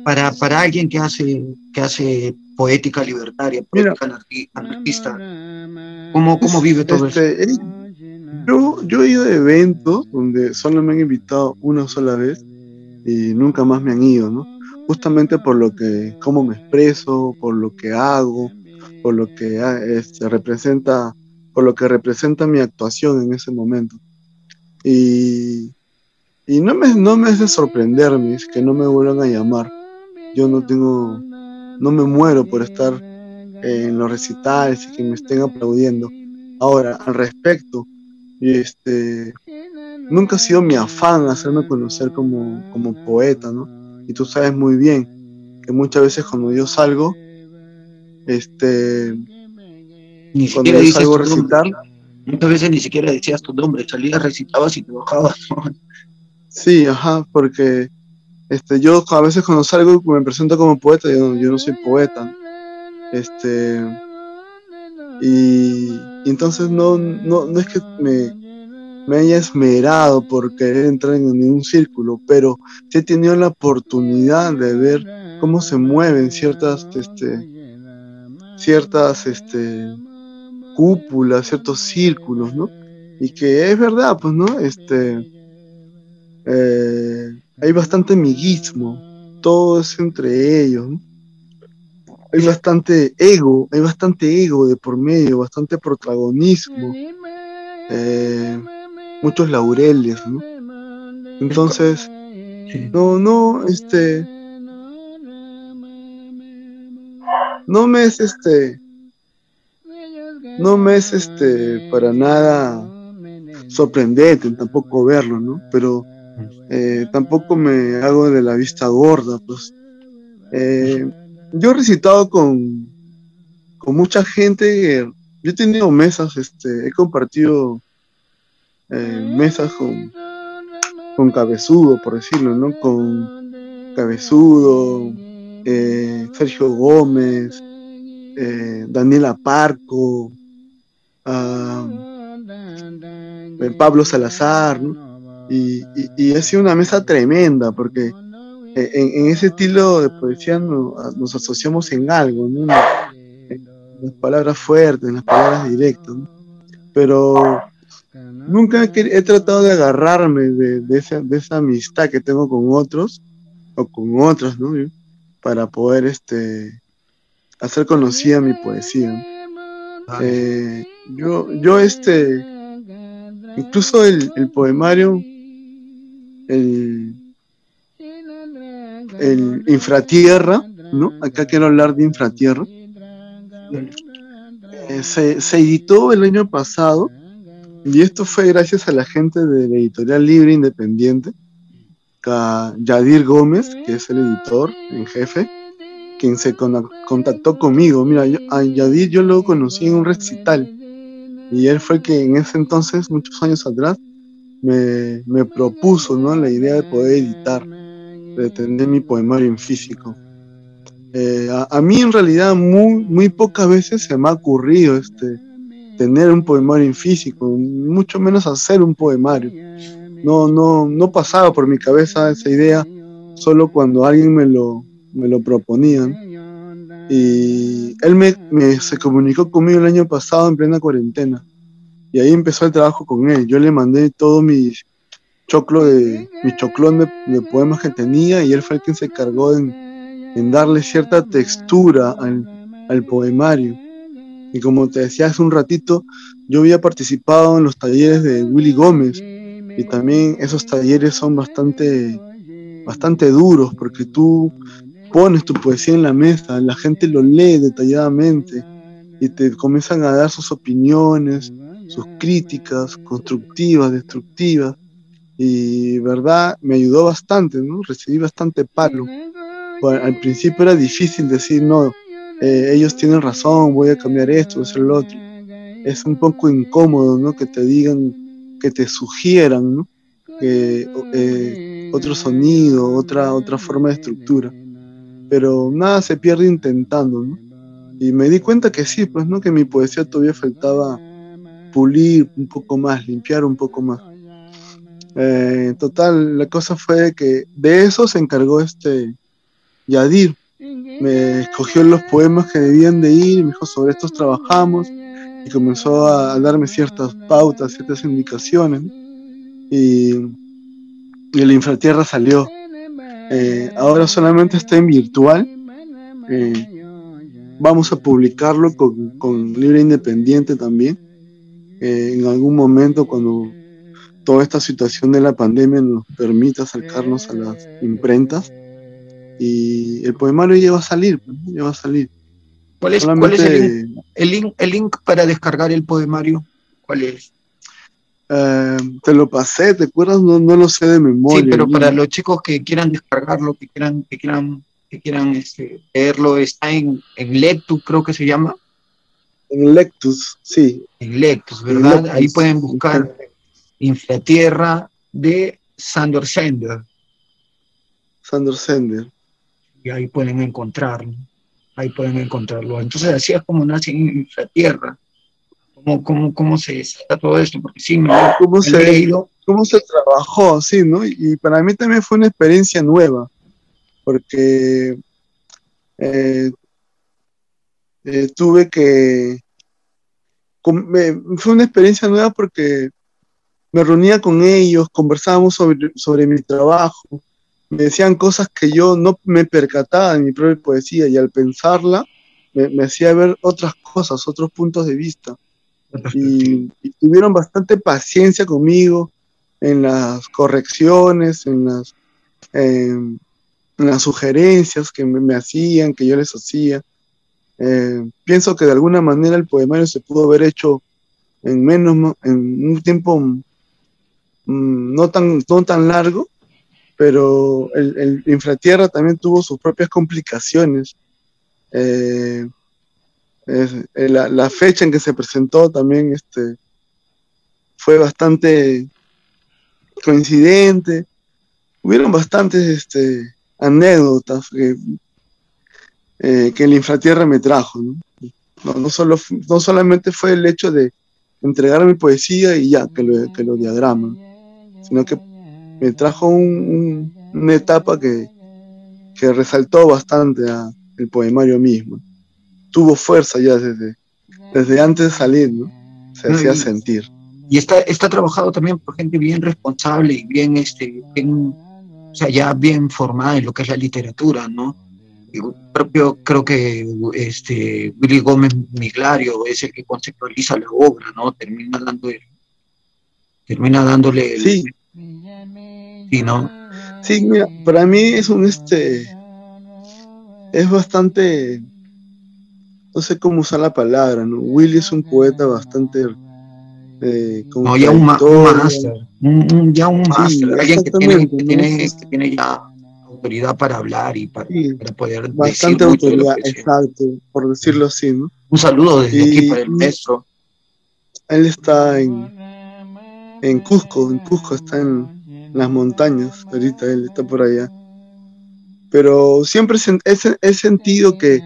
Para, para alguien que hace, que hace poética libertaria, poética anarquista, ¿cómo, cómo vive todo este, eso? Yo, yo he ido a eventos donde solo me han invitado una sola vez y nunca más me han ido, ¿no? Justamente por lo que, cómo me expreso, por lo que hago, por lo que ah, este, representa, por lo que representa mi actuación en ese momento. Y, y no, me, no me hace sorprenderme que no me vuelvan a llamar. Yo no tengo, no me muero por estar en los recitales y que me estén aplaudiendo. Ahora, al respecto, este, nunca ha sido mi afán hacerme conocer como, como poeta, ¿no? Y tú sabes muy bien que muchas veces cuando yo salgo, este, ni cuando yo salgo a recitar, muchas veces ni siquiera decías tu nombre, salías, recitabas y te bajabas. Sí, ajá, porque este, yo a veces cuando salgo me presento como poeta, yo, yo no soy poeta. Este, y, y entonces no, no, no es que me, me haya esmerado por querer entrar en ningún círculo, pero sí he tenido la oportunidad de ver cómo se mueven ciertas, este, ciertas este, cúpulas, ciertos círculos, ¿no? Y que es verdad, pues, ¿no? Este, eh, hay bastante amiguismo, todo es entre ellos. Hay bastante ego, hay bastante ego de por medio, bastante protagonismo. Eh, muchos laureles, ¿no? Entonces, no, no, este, no me es este, no me es este para nada sorprendente tampoco verlo, ¿no? Pero eh, tampoco me hago de la vista gorda, pues. Eh, yo he recitado con, con mucha gente, yo he tenido mesas, este, he compartido eh, mesas con, con Cabezudo, por decirlo, ¿no? Con Cabezudo, eh, Sergio Gómez, eh, Daniela Parco, ah, Pablo Salazar, Y, y, ha sido una mesa tremenda porque en, ese estilo de poesía nos, asociamos en algo, en las palabras fuertes, en las palabras directas, pero Nunca he, tratado de agarrarme de, esa, de, esa, amistad que tengo con otros o con otras, ¿no? Para poder este, hacer conocida mi poesía. Eh, yo, yo este, incluso el, el poemario, el, el Infratierra, ¿no? Acá quiero hablar de Infratierra. Eh, se, se editó el año pasado y esto fue gracias a la gente de la editorial Libre Independiente, a Yadir Gómez, que es el editor en jefe, quien se contactó conmigo. Mira, a Yadir yo lo conocí en un recital y él fue que en ese entonces, muchos años atrás, me, propuso ¿no? la idea de poder editar, de tener mi poemario en físico. Eh, a, mí en realidad muy, muy pocas veces se me ha ocurrido este, tener un poemario en físico, mucho menos hacer un poemario. No, no, no pasaba por mi cabeza esa idea solo cuando alguien me lo, me lo proponía. Y él me, se comunicó conmigo el año pasado en plena cuarentena. Y ahí empezó el trabajo con él. Yo le mandé todo mi choclo de, mi choclón de, poemas que tenía y él fue el que se encargó en, en darle cierta textura al, al poemario. Y como te decía hace un ratito, yo había participado en los talleres de Willy Gómez y también esos talleres son bastante, bastante duros porque tú pones tu poesía en la mesa, la gente lo lee detalladamente y te comienzan a dar sus opiniones, sus críticas constructivas, destructivas y verdad me ayudó bastante, ¿no? Recibí bastante palo. al principio era difícil decir, no, eh, ellos tienen razón, voy a cambiar esto, voy a hacer lo otro. Es un poco incómodo, ¿no? Que te digan, que te sugieran, ¿no? Eh, otro sonido, otra, otra forma de estructura. Pero nada se pierde intentando, ¿no? Y me di cuenta que sí, pues, ¿no? Que mi poesía todavía faltaba pulir un poco más, limpiar un poco más. Eh, total, la cosa fue que de eso se encargó este Yadir, me escogió los poemas que debían de ir, me dijo sobre estos trabajamos y comenzó a, darme ciertas pautas, ciertas indicaciones. Y, y el infratierra salió. Eh, ahora solamente está en virtual. Eh, vamos a publicarlo con, con Libre Independiente también. Eh, en algún momento cuando toda esta situación de la pandemia nos permita acercarnos a las imprentas y el poemario ya va a salir, ya va a salir. ¿Cuál es, el, link, el, link, para descargar el poemario? ¿Cuál es? Eh, te lo pasé, ¿te acuerdas? No, no lo sé de memoria. Sí, pero para los chicos que quieran descargarlo, que quieran, que quieran, que quieran este, leerlo, está en, en Lectus, creo que se llama. En Lectus, sí. En Lectus, ¿verdad? Ahí pueden buscar Inflatierra de Sandor Sender. Sandor Sender y ahí pueden encontrarlo, ahí pueden encontrarlo. Entonces así es como nace en la tierra, cómo, cómo, cómo se desata todo esto, porque sí, me, ¿Cómo, se, leído. cómo se trabajó, sí, ¿no? Y para mí también fue una experiencia nueva, porque eh, eh, tuve que... fue una experiencia nueva porque me reunía con ellos, conversábamos sobre, sobre mi trabajo, me decían cosas que yo no me percataba en mi propia poesía y al pensarla me, hacía ver otras cosas, otros puntos de vista. Y, tuvieron bastante paciencia conmigo en las correcciones, en las, em, en las sugerencias que me, hacían, que yo les hacía. Eh, pienso que de alguna manera el poemario se pudo haber hecho en menos, en un tiempo mm, no tan, no tan largo, pero el, infratierra también tuvo sus propias complicaciones. Eh, eh, la, fecha en que se presentó también este, fue bastante coincidente. Hubieron bastantes este, anécdotas que, eh, que el infratierra me trajo. ¿no? No, solo, no solamente fue el hecho de entregar mi poesía y ya, que lo, que lo diagraman, sino que me trajo una etapa que, resaltó bastante el poemario mismo. Tuvo fuerza ya desde, desde antes de salir, ¿no? Se hacía sentir. Y está, está trabajado también por gente bien responsable y bien, este, o sea, ya bien formada en lo que es la literatura, ¿no? propio, creo que este, Willy Gómez Miglario es el que conceptualiza la obra, ¿no? Termina dándole, termina dándole. Sí, ¿no? Sí, mira, para mí es un este. Es bastante. No sé cómo usar la palabra, ¿no? Willy es un poeta bastante. Eh, no, ya un, máster. ya un máster. alguien que tiene, que, tiene, que tiene, ya autoridad para hablar y para, poder. Bastante autoridad, exacto, por decirlo así, ¿no? Un saludo desde aquí para el maestro. Él está en en Cusco, en Cusco está en las montañas, ahorita él está por allá. Pero siempre he, sentido que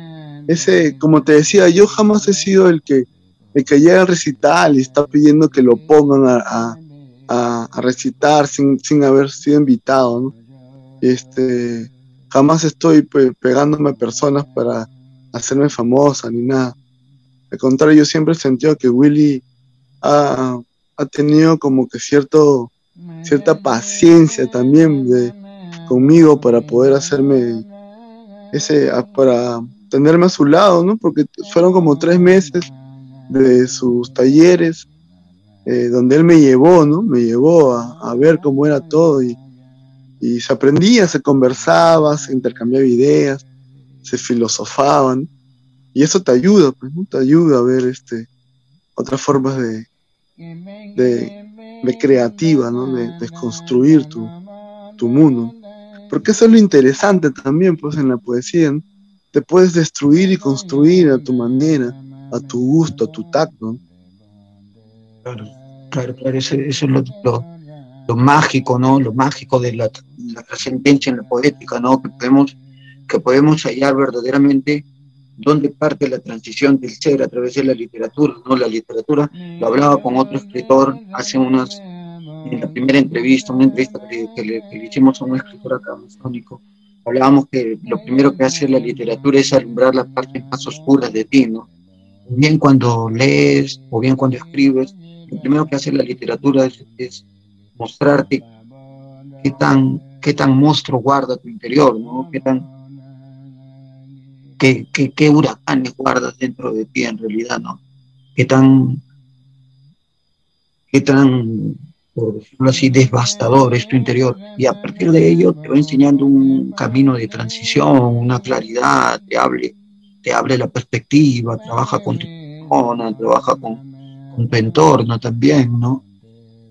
ese, como te decía, yo jamás he sido el que, el que llega al recital y está pidiendo que lo pongan a, recitar sin, sin, haber sido invitado. Este, jamás estoy pegándome a personas para hacerme famosa ni nada. Al contrario, yo siempre he sentido que Willy ha, ha tenido como que cierto, cierta paciencia también de, conmigo para poder hacerme ese, para tenerme a su lado, ¿no? Porque fueron como tres meses de sus talleres eh, donde él me llevó, ¿no? Me llevó a, ver cómo era todo y, se aprendía, se conversaba, se intercambiaba ideas, se filosofaban y eso te ayuda, pues. Te ayuda a ver este, otras formas de, de, creativa, ¿no? De, desconstruir tu, tu mundo. Porque eso es lo interesante también, pues, en la poesía. Te puedes destruir y construir a tu manera, a tu gusto, a tu tacto. Claro, claro, claro. Eso, es lo, lo, mágico, ¿no? Lo mágico de la, la trascendencia en la poética, ¿no? Que podemos, que podemos hallar verdaderamente dónde parte la transición del ser a través de la literatura, ¿no? La literatura, lo hablaba con otro escritor hace unas, en la primera entrevista, una entrevista que, le, hicimos a un escritor acá amazónico, hablábamos que lo primero que hace la literatura es alumbrar las partes más oscuras de ti, ¿no? Bien cuando lees o bien cuando escribes, lo primero que hace la literatura es, es mostrarte qué tan, qué tan monstruo guarda tu interior, ¿no? Qué tan qué, qué, huracanes guardas dentro de ti en realidad, ¿no? Qué tan, qué tan, por decirlo así, devastador es tu interior. Y a partir de ello te va enseñando un camino de transición, una claridad, te hable, te abre la perspectiva, trabaja con tu persona, trabaja con, con tu entorno también, ¿no?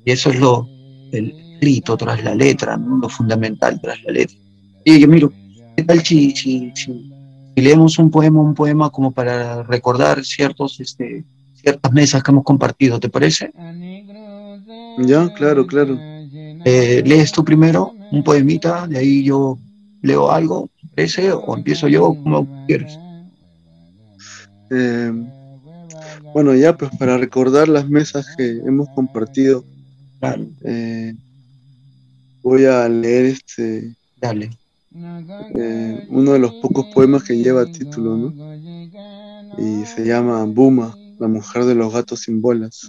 Y eso es lo, el escrito tras la letra, ¿no? lo fundamental tras la letra. Y yo miro, ¿qué tal si, si, si y leemos un poema, un poema como para recordar ciertos, este, ciertas mesas que hemos compartido, ¿te parece? Ya, claro, claro. Eh, ¿Lees tú primero un poemita? De ahí yo leo algo, ¿te parece? ¿O empiezo yo como quieres? Eh, bueno, ya pues para recordar las mesas que hemos compartido, eh, voy a leer este. Dale. Eh, uno de los pocos poemas que lleva título, ¿no? Y se llama Buma, la mujer de los gatos sin bolas.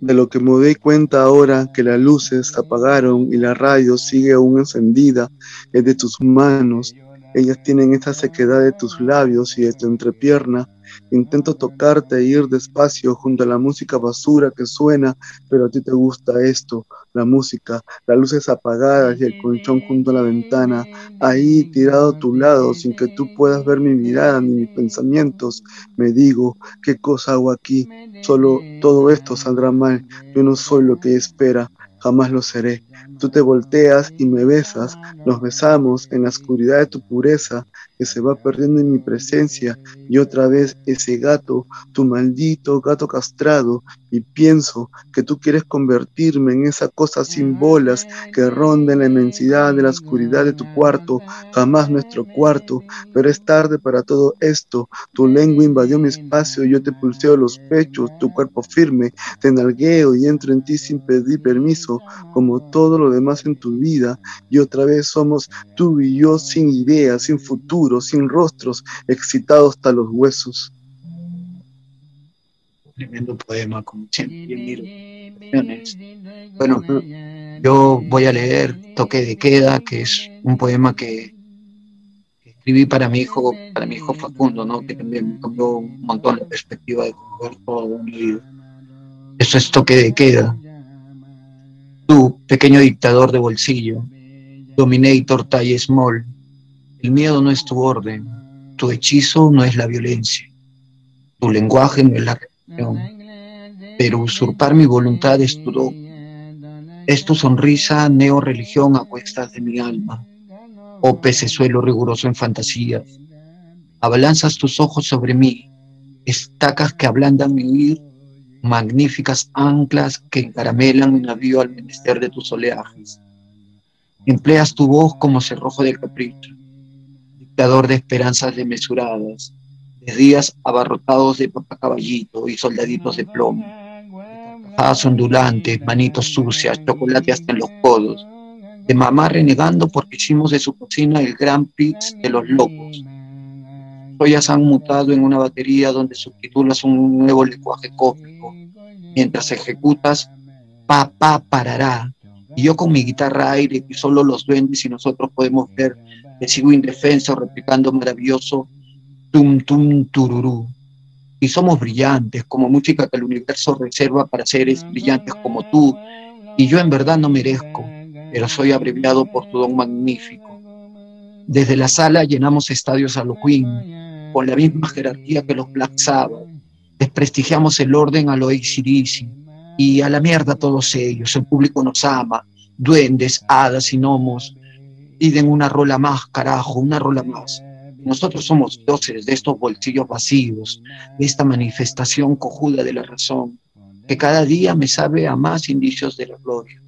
De lo que me doy cuenta ahora que las luces apagaron y la radio sigue aún encendida es de tus manos. Ellas tienen esa sequedad de tus labios y de tu entrepierna Intento tocarte e ir despacio junto a la música basura que suena, pero a ti te gusta esto, la música, las luces apagadas y el colchón junto a la ventana, ahí tirado a tu lado sin que tú puedas ver mi mirada ni mis pensamientos. Me digo, ¿qué cosa hago aquí? Solo todo esto saldrá mal. Yo no soy lo que espera, jamás lo seré. Tú te volteas y me besas, nos besamos en la oscuridad de tu pureza que se va perdiendo en mi presencia y otra vez ese gato, tu maldito gato castrado, y pienso que tú quieres convertirme en esa cosa sin bolas que ronda en la inmensidad de la oscuridad de tu cuarto, jamás nuestro cuarto, pero es tarde para todo esto, tu lengua invadió mi espacio, yo te pulseo los pechos, tu cuerpo firme, te nalgueo y entro en ti sin pedir permiso, como todo lo demás en tu vida, y otra vez somos tú y yo sin ideas, sin futuro, sin rostros, excitados hasta los huesos. Tremendo poema, como siempre. Bueno, yo voy a leer Toque de Queda, que es un poema que escribí para mi hijo, para mi hijo Facundo, ¿no? que también me cambió un montón la perspectiva de ver todo mi vida. Eso es Toque de Queda. Tú, pequeño dictador de bolsillo, Dominator Talle Small, el miedo no es tu orden, tu hechizo no es la violencia, tu lenguaje no es la religión, pero usurpar mi voluntad es tu don. Es tu sonrisa neo-religión a cuestas de mi alma, oh pecesuelo riguroso en fantasías. Abalanzas tus ojos sobre mí, estacas que ablandan mi huir, magníficas anclas que encaramelan un navío al menester de tus oleajes. Empleas tu voz como cerrojo de capricho, dictador de esperanzas desmesuradas, de días abarrotados de papacaballito y soldaditos de plomo, de ondulantes, manitos sucias, chocolate hasta en los codos, de mamá renegando porque hicimos de su cocina el gran pits de los locos. Joyas han mutado en una batería donde subtitulas un nuevo lenguaje cósmico, mientras ejecutas papá parará, y yo con mi guitarra aire y solo los duendes y nosotros podemos ver que sigo indefenso replicando maravilloso tum tum tururú. Y somos brillantes, como música que el universo reserva para seres brillantes como tú, y yo en verdad no merezco, pero soy abreviado por tu don magnífico. Desde la sala llenamos estadios a lo Queen, con la misma jerarquía que los Black Sabbath. Desprestigiamos el orden a lo ACDC, y a la mierda todos ellos. El público nos ama, duendes, hadas y gnomos. Piden una rola más, carajo, una rola más. Nosotros somos dioses de estos bolsillos vacíos, de esta manifestación cojuda de la razón, que cada día me sabe a más indicios de la gloria,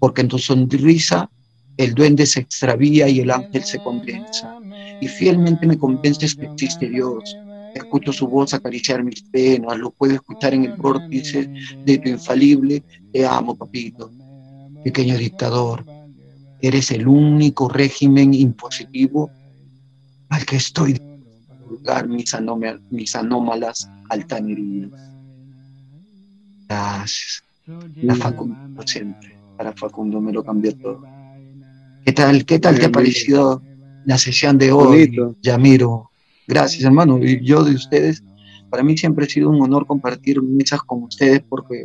porque en tu sonrisa el duende se extravía y el ángel se condensa, y fielmente me convences que existe Dios, Escucho su voz acariciar mis penas, lo puedo escuchar en el vórtice de tu infalible, te amo, papito. Pequeño dictador, eres el único régimen impositivo al que estoy de mis, mis anómalas altanerías. Gracias. La Facundo siempre. Para Facundo me lo cambió todo. ¿Qué tal? ¿Qué tal te ha parecido la sesión de hoy, Yamiro? Gracias, hermano. Y yo de ustedes, para mí siempre ha sido un honor compartir mesas con ustedes porque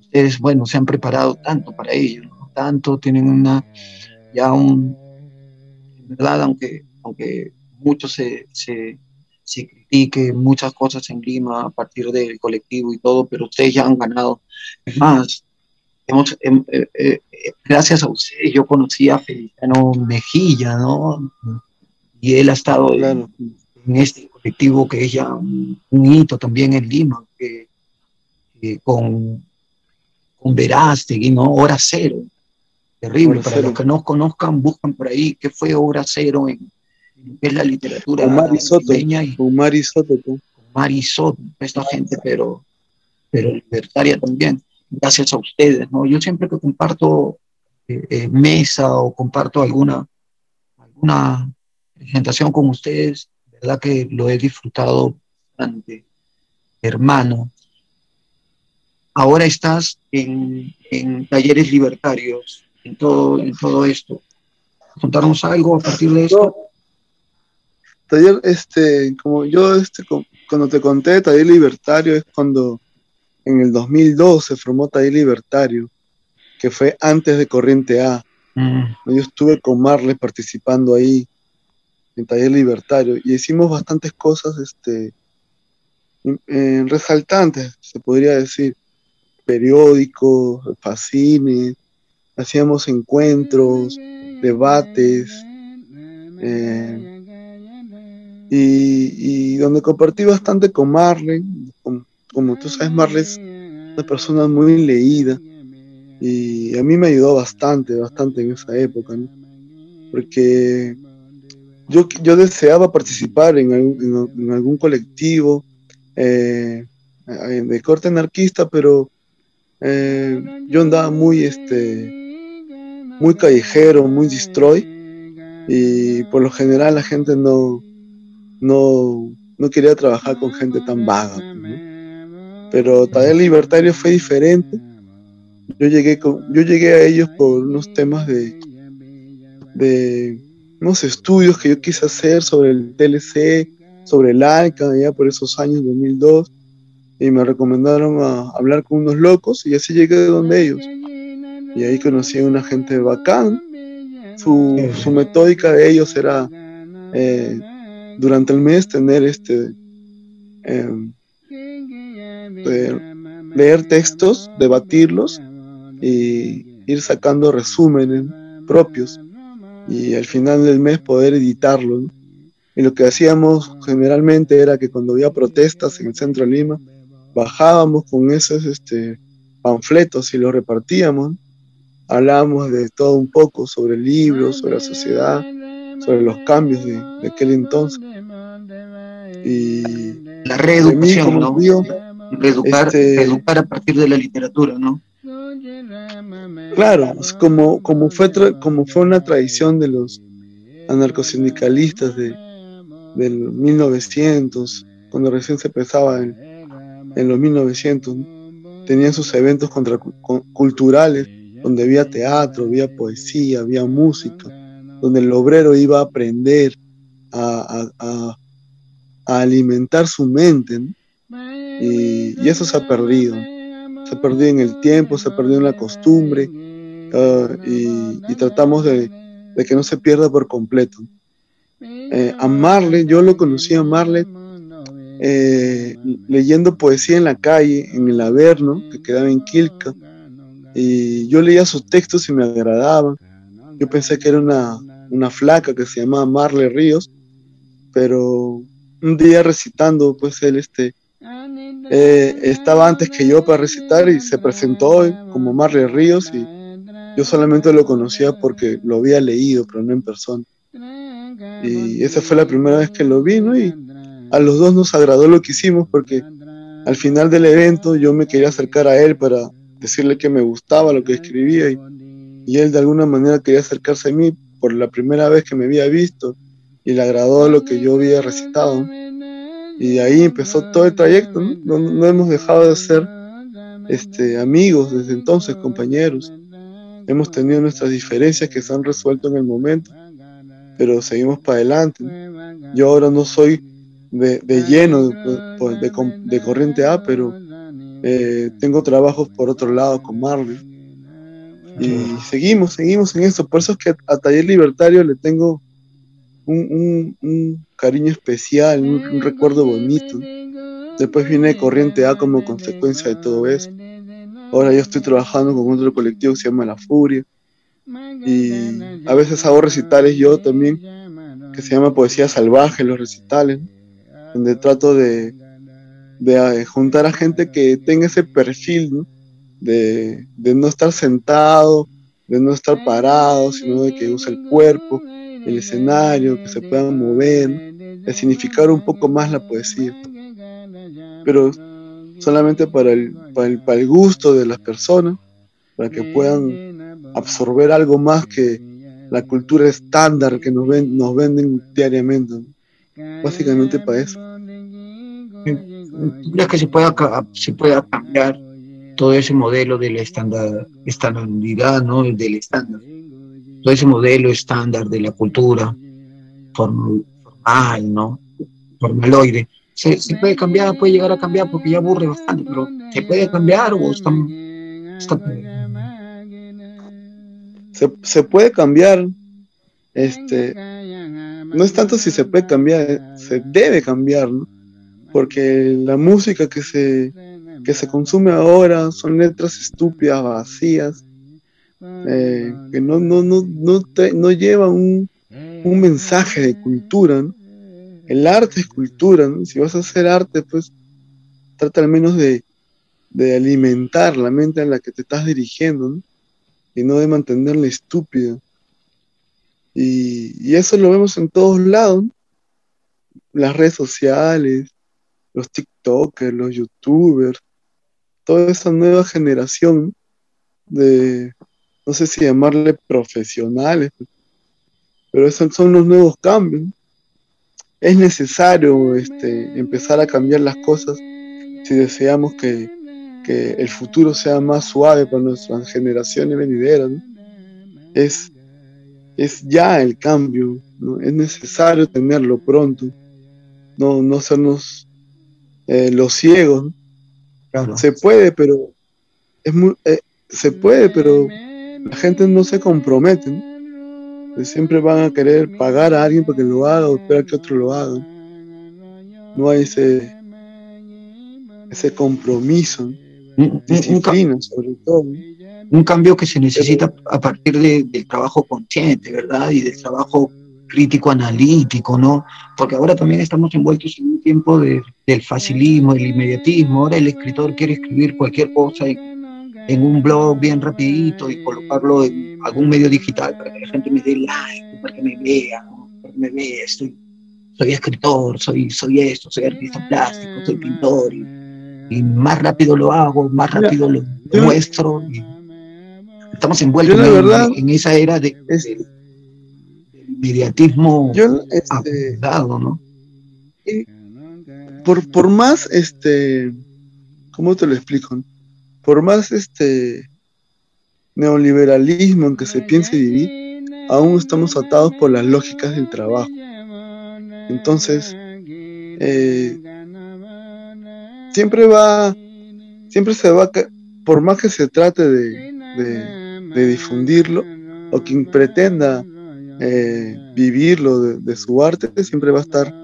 ustedes, bueno, se han preparado tanto para ello, tanto, tienen una, ya un, en verdad, aunque, aunque mucho se, se, se critique muchas cosas en Lima a partir del colectivo y todo, pero ustedes ya han ganado. Es más, hemos, em, eh, eh, gracias a ustedes yo conocí a Feliciano Mejilla, ¿no? y él ha estado en, este colectivo que es ya un, hito también en Lima, que, con, con Verástegui, ¿no? Hora Cero, terrible, para los que no conozcan, buscan por ahí qué fue Hora Cero en, es la literatura Omar Soto, y, Omar Soto, Omar Soto, esta gente, pero, pero libertaria también, gracias a ustedes, ¿no? Yo siempre que comparto eh, eh, mesa o comparto alguna, alguna presentación con ustedes, verdad que lo he disfrutado bastante, hermano. Ahora estás en, talleres libertarios, en todo, en todo esto. ¿Contarnos algo a partir de esto? taller, este, como yo, este, cuando te conté, taller libertario es cuando en el 2002 se formó taller libertario, que fue antes de Corriente A. Mm. Yo estuve con Marles participando ahí en Taller Libertario y hicimos bastantes cosas este, resaltantes, se podría decir, periódicos, fascines, hacíamos encuentros, debates, eh, y, donde compartí bastante con Marlen, como, tú sabes, Marlen es una persona muy leída, y a mí me ayudó bastante, bastante en esa época, porque yo, yo deseaba participar en, en, algún colectivo eh, de corte anarquista, pero eh, yo andaba muy, este, muy callejero, muy destroy, y por lo general la gente no, no, no quería trabajar con gente tan vaga. Pues, pero Taller Libertario fue diferente. Yo llegué, con, yo llegué a ellos por unos temas de, de unos estudios que yo quise hacer sobre el TLC, sobre el ALCA, ya por esos años, 2002, y me recomendaron a hablar con unos locos y así llegué de donde ellos. Y ahí conocí a una gente bacán. Su, su metódica de ellos era eh, durante el mes tener este leer textos, debatirlos y ir sacando resúmenes propios y al final del mes poder editarlo. Y lo que hacíamos generalmente era que cuando había protestas en el centro de Lima, bajábamos con esos este, panfletos y los repartíamos. Hablábamos de todo un poco sobre el libro, sobre la sociedad, sobre los cambios de, aquel entonces. Y la reeducación, ¿no? Este, reeducar, a partir de la literatura, ¿no? Claro, como, como, fue como fue una tradición de los anarcosindicalistas de, del 1900, cuando recién se empezaba en, en los 1900, tenían sus eventos contra, culturales, donde había teatro, había poesía, había música, donde el obrero iba a aprender a, alimentar su mente. Y, eso se ha perdido. Se ha perdido en el tiempo, se ha perdido en la costumbre, ah, y, tratamos de, que no se pierda por completo. Eh, a Marley, yo lo conocí a Marley eh, leyendo poesía en la calle, en el Averno, que quedaba en Quilca, y yo leía sus textos y me agradaban. Yo pensé que era una, una flaca que se llamaba Marley Ríos, pero un día recitando, pues él este, eh, estaba antes que yo para recitar y se presentó como Marley Ríos y yo solamente lo conocía porque lo había leído, pero no en persona. Y esa fue la primera vez que lo vi, ¿no? Y a los dos nos agradó lo que hicimos porque al final del evento yo me quería acercar a él para decirle que me gustaba lo que escribía y, él de alguna manera quería acercarse a mí por la primera vez que me había visto y le agradó lo que yo había recitado. Y ahí empezó todo el trayecto, ¿no? No, hemos dejado de ser este, amigos desde entonces, compañeros. Hemos tenido nuestras diferencias que se han resuelto en el momento, pero seguimos para adelante. Yo ahora no soy de, lleno de, corriente A, pero eh, tengo trabajos por otro lado con Marley. Y seguimos, seguimos en eso. Por eso es que a Taller Libertario le tengo un, cariño especial, un, recuerdo bonito. Después viene Corriente A como consecuencia de todo eso. Ahora yo estoy trabajando con otro colectivo que se llama La Furia. Y a veces hago recitales yo también, que se llama Poesía Salvaje, los recitales donde trato de, de, juntar a gente que tenga ese perfil, De, no estar sentado, de no estar parado, sino de que use el cuerpo, el escenario, que se puedan mover, significar un poco más la poesía. Pero solamente para el, para el, gusto de las personas, para que puedan absorber algo más que la cultura estándar que nos, ven, nos venden diariamente. Básicamente para eso. ¿Tú crees que se pueda, se pueda cambiar todo ese modelo de la estandar, estandaridad, ¿no? del estándar? Todo ese modelo estándar de la cultura formal, ¿no? Formaloide. Se, puede cambiar, puede llegar a cambiar porque ya aburre bastante, pero ¿se puede cambiar o está, se, se puede cambiar este no es tanto si se puede cambiar, se debe cambiar, ¿no? Porque la música que se, que se consume ahora son letras estúpidas, vacías, eh, que no, no, no, no, no llevan un, un, mensaje de cultura, ¿no? El arte es cultura, ¿no? Si vas a hacer arte, pues trata al menos de, alimentar la mente en la que te estás dirigiendo. Y no de mantenerla estúpida. Y, eso lo vemos en todos lados. Las redes sociales, los TikTokers, los YouTubers, toda esa nueva generación de, no sé si llamarle profesionales, pero esos son los nuevos cambios. Es necesario este, empezar a cambiar las cosas si deseamos que, el futuro sea más suave para nuestras generaciones venideras. Es es ya el cambio, es necesario tenerlo pronto, no, no sernos eh, los ciegos. Se puede, pero es muy, eh, se puede, pero la gente no se compromete. Siempre van a querer pagar a alguien para que lo haga o esperar que otro lo haga. No hay ese, ese compromiso, disciplina sobre todo un cambio que se necesita a partir del trabajo consciente, ¿verdad? Y del trabajo crítico analítico, ¿no? Porque ahora también estamos envueltos en un tiempo de, del facilismo, del inmediatismo. Ahora el escritor quiere escribir cualquier cosa en, en, un blog bien rapidito y colocarlo en algún medio digital para que la gente me dé like, para que me vea, para que me vea, estoy, soy escritor, soy, soy esto, soy artista plástico, soy pintor. Y, más rápido lo hago, más rápido lo, muestro. Y estamos envueltos en, en, esa era de, de mediatismo yo, este, ¿no? Por, por más, este, ¿cómo te lo explico? Por más, este, neoliberalismo en que se piense vivir, aún estamos atados por las lógicas del trabajo. Entonces, eh, siempre va, siempre se va, por más que se trate de, de difundirlo, o quien pretenda eh, vivirlo de, su arte, siempre va a estar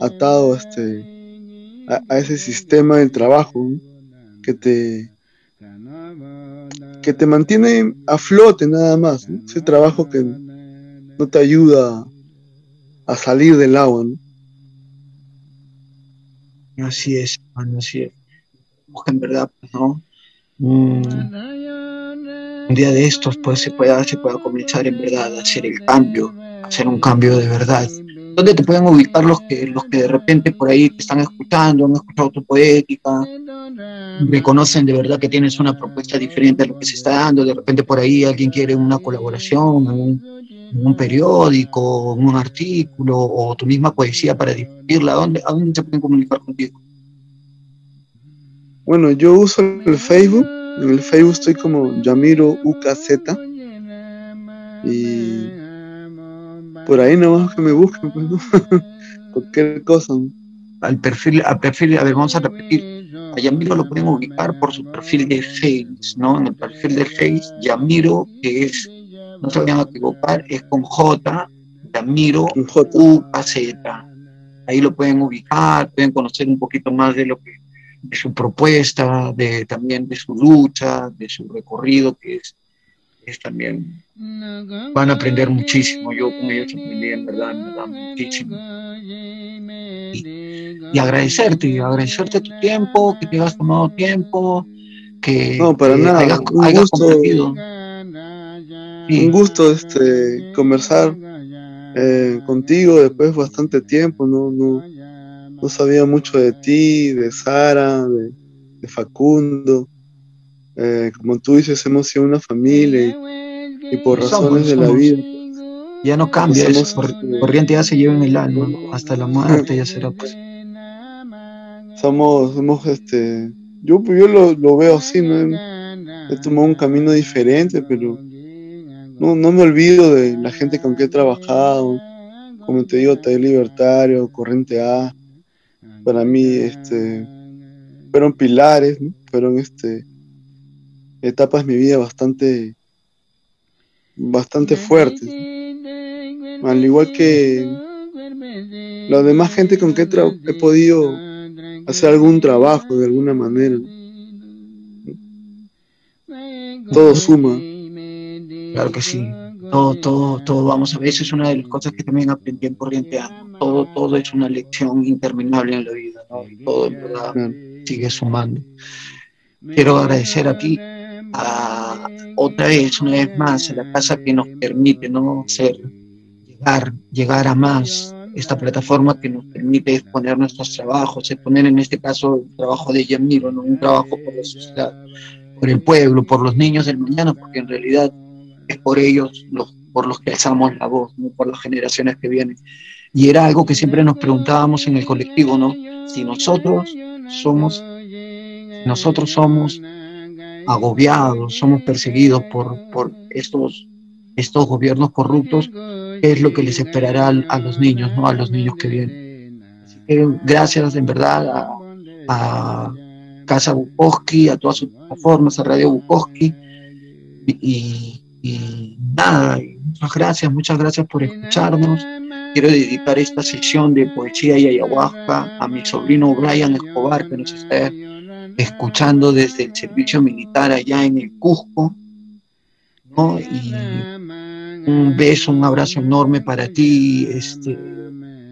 atado a, este, a, ese sistema del trabajo que te que te mantiene a flote nada más, ese trabajo que no te ayuda a salir del agua. Así es, así es. En verdad, ¿no? Mm un día de estos pues se pueda, se pueda comenzar en verdad a hacer el cambio, hacer un cambio de verdad. ¿Dónde te pueden ubicar los que, los que de repente por ahí te están escuchando, han escuchado tu poética, reconocen de verdad que tienes una propuesta diferente a lo que se está dando, de repente por ahí alguien quiere una colaboración, en un periódico, un artículo o tu misma poesía para difundirla, ¿a dónde, ¿a se pueden comunicar contigo? Bueno, yo uso el Facebook en el Facebook estoy como Yamiro UKZ. Y por ahí no que me busquen, pues, cualquier cosa. Al perfil, al perfil, a ver, vamos a repetir. A Yamiro lo pueden ubicar por su perfil de Face, ¿no? En el perfil de Face, Yamiro, que es, no se vayan a equivocar, es con J, Yamiro UKZ. Ahí lo pueden ubicar, pueden conocer un poquito más de lo que de su propuesta, de, también de su lucha, de su recorrido, que es, es también, van a aprender muchísimo. Yo con ellos aprendí en verdad, en verdad muchísimo. Y, agradecerte, agradecerte tu tiempo, que te hayas tomado tiempo, que, no, para nada. hayas, un gusto, compartido. Un gusto este, conversar eh, contigo después de bastante tiempo, no, no, no sabía mucho de ti, de Sara, de, Facundo. Eh, como tú dices, hemos sido una familia y, por razones de la vida. Ya no cambia, eso, corriente ya se lleva en el alma, hasta la muerte ya será pues. Somos, somos este, yo, yo lo, veo así, ¿no? He tomado un camino diferente, pero no, no me olvido de la gente con que he trabajado, como te digo, Taller Libertario, Corriente A, para mí este, fueron pilares, fueron este, etapas de mi vida bastante, bastante fuertes. Al igual que la demás gente con que he, podido hacer algún trabajo de alguna manera. Todo suma. Claro que sí. Todo, todo, todo, vamos a ver, eso es una de las cosas que también aprendí en Corriente A todo, todo es una lección interminable en la vida, todo en verdad sigue sumando. Quiero agradecer aquí a, otra vez, una vez más, a la casa que nos permite ¿no? Ser, llegar, llegar a más, esta plataforma que nos permite exponer nuestros trabajos, exponer en este caso el trabajo de Yamiro, ¿no? un trabajo por la sociedad, por el pueblo, por los niños del mañana, porque en realidad es por ellos los, por los que alzamos la voz, ¿no? por las generaciones que vienen. Y era algo que siempre nos preguntábamos en el colectivo, ¿no? Si nosotros somos, nosotros somos agobiados, somos perseguidos por, por estos, estos gobiernos corruptos, ¿qué es lo que les esperará a, los niños, ¿no? A los niños que vienen. gracias en verdad a, Casa Bukowski, a todas sus plataformas, a Radio Bukowski. Y, y nada, muchas gracias, muchas gracias por escucharnos. Quiero dedicar esta sesión de poesía y ayahuasca a mi sobrino Brian Escobar, que nos está escuchando desde el servicio militar allá en el Cusco. Y Un beso, un abrazo enorme para ti. Este,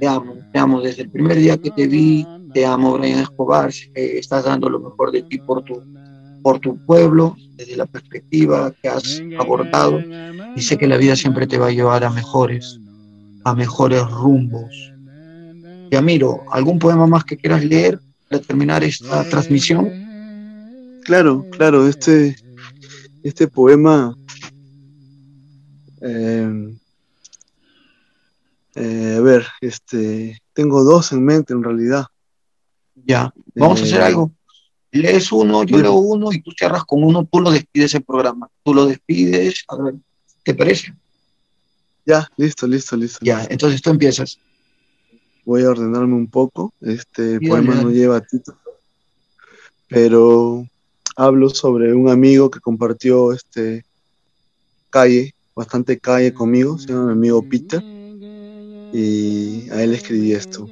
te amo, te amo. Desde el primer día que te vi, te amo, Brian Escobar. estás dando lo mejor de ti por tu, por tu pueblo, desde la perspectiva que has abordado. Y sé que la vida siempre te va a llevar a mejores, a mejores rumbos. Yamiro, ¿algún poema más que quieras leer para terminar esta transmisión? Claro, claro, este, este poema eh, eh, a ver, este, tengo dos en mente en realidad. Ya, vamos a hacer eh, algo. Lees uno, yo leo uno y tú cierras con uno, tú lo despides el programa. Tú lo despides, a ver, ¿te parece? Ya, listo, listo, listo. Ya, entonces tú empiezas voy a ordenarme un poco. Este poema no lleva título, pero hablo sobre un amigo que compartió este calle, bastante calle conmigo, se llama mi amigo Peter, y a él escribí esto.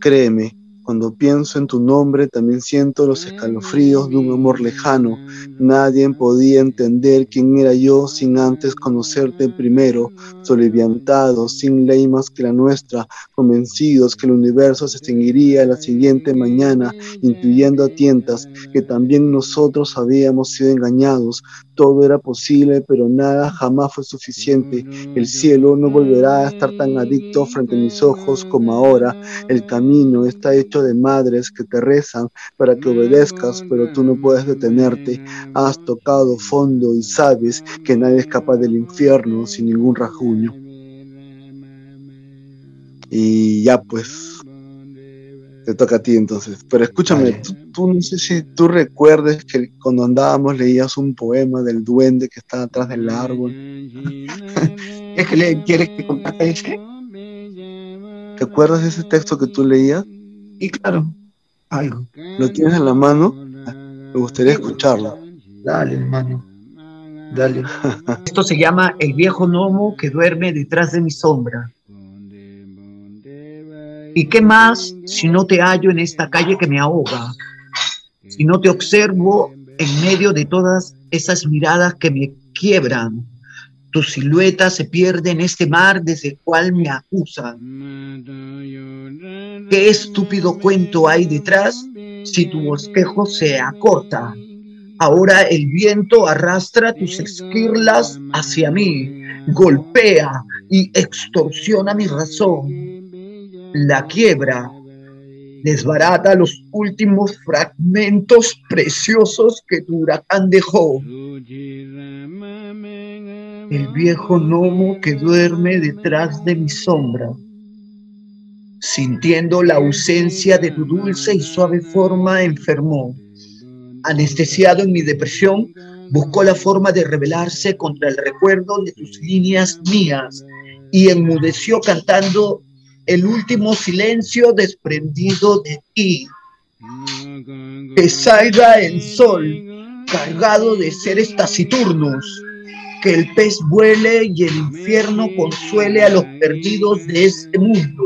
Créeme, cuando pienso en tu nombre también siento los escalofríos de un amor lejano. Nadie podía entender quién era yo sin antes conocerte primero, soliviantados, sin ley más que la nuestra, convencidos que el universo se extinguiría la siguiente mañana, intuyendo a tientas que también nosotros habíamos sido engañados, todo era posible, pero nada jamás fue suficiente. El cielo no volverá a estar tan adicto frente a mis ojos como ahora. El camino está hecho de madres que te rezan para que obedezcas, pero tú no puedes detenerte. Has tocado fondo y sabes que nadie escapa del infierno sin ningún rajuño. Y ya pues, te toca a ti entonces. Pero escúchame, tú, no sé si tú recuerdes que cuando andábamos leías un poema del duende que está atrás del árbol. ¿Es que le quieres que comparte ese? ¿Te acuerdas de ese texto que tú leías? Y claro, algo. ¿Lo tienes en la mano? Me gustaría escucharlo. Dale, hermano. Dale. Esto se llama El viejo gnomo que duerme detrás de mi sombra. ¿Y qué más si no te hallo en esta calle que me ahoga? Si no te observo en medio de todas esas miradas que me quiebran. Tu silueta se pierde en este mar desde el cual me acusan. ¿Qué estúpido cuento hay detrás si tu bosquejo se acorta? Ahora el viento arrastra tus esquirlas hacia mí, golpea y extorsiona mi razón la quiebra desbarata los últimos fragmentos preciosos que tu huracán dejó. El viejo gnomo que duerme detrás de mi sombra, sintiendo la ausencia de tu dulce y suave forma, enfermó. Anestesiado en mi depresión, buscó la forma de rebelarse contra el recuerdo de tus líneas mías y enmudeció cantando el último silencio desprendido de ti. Que salga el sol cargado de seres taciturnos, que el pez vuele y el infierno consuele a los perdidos de este mundo,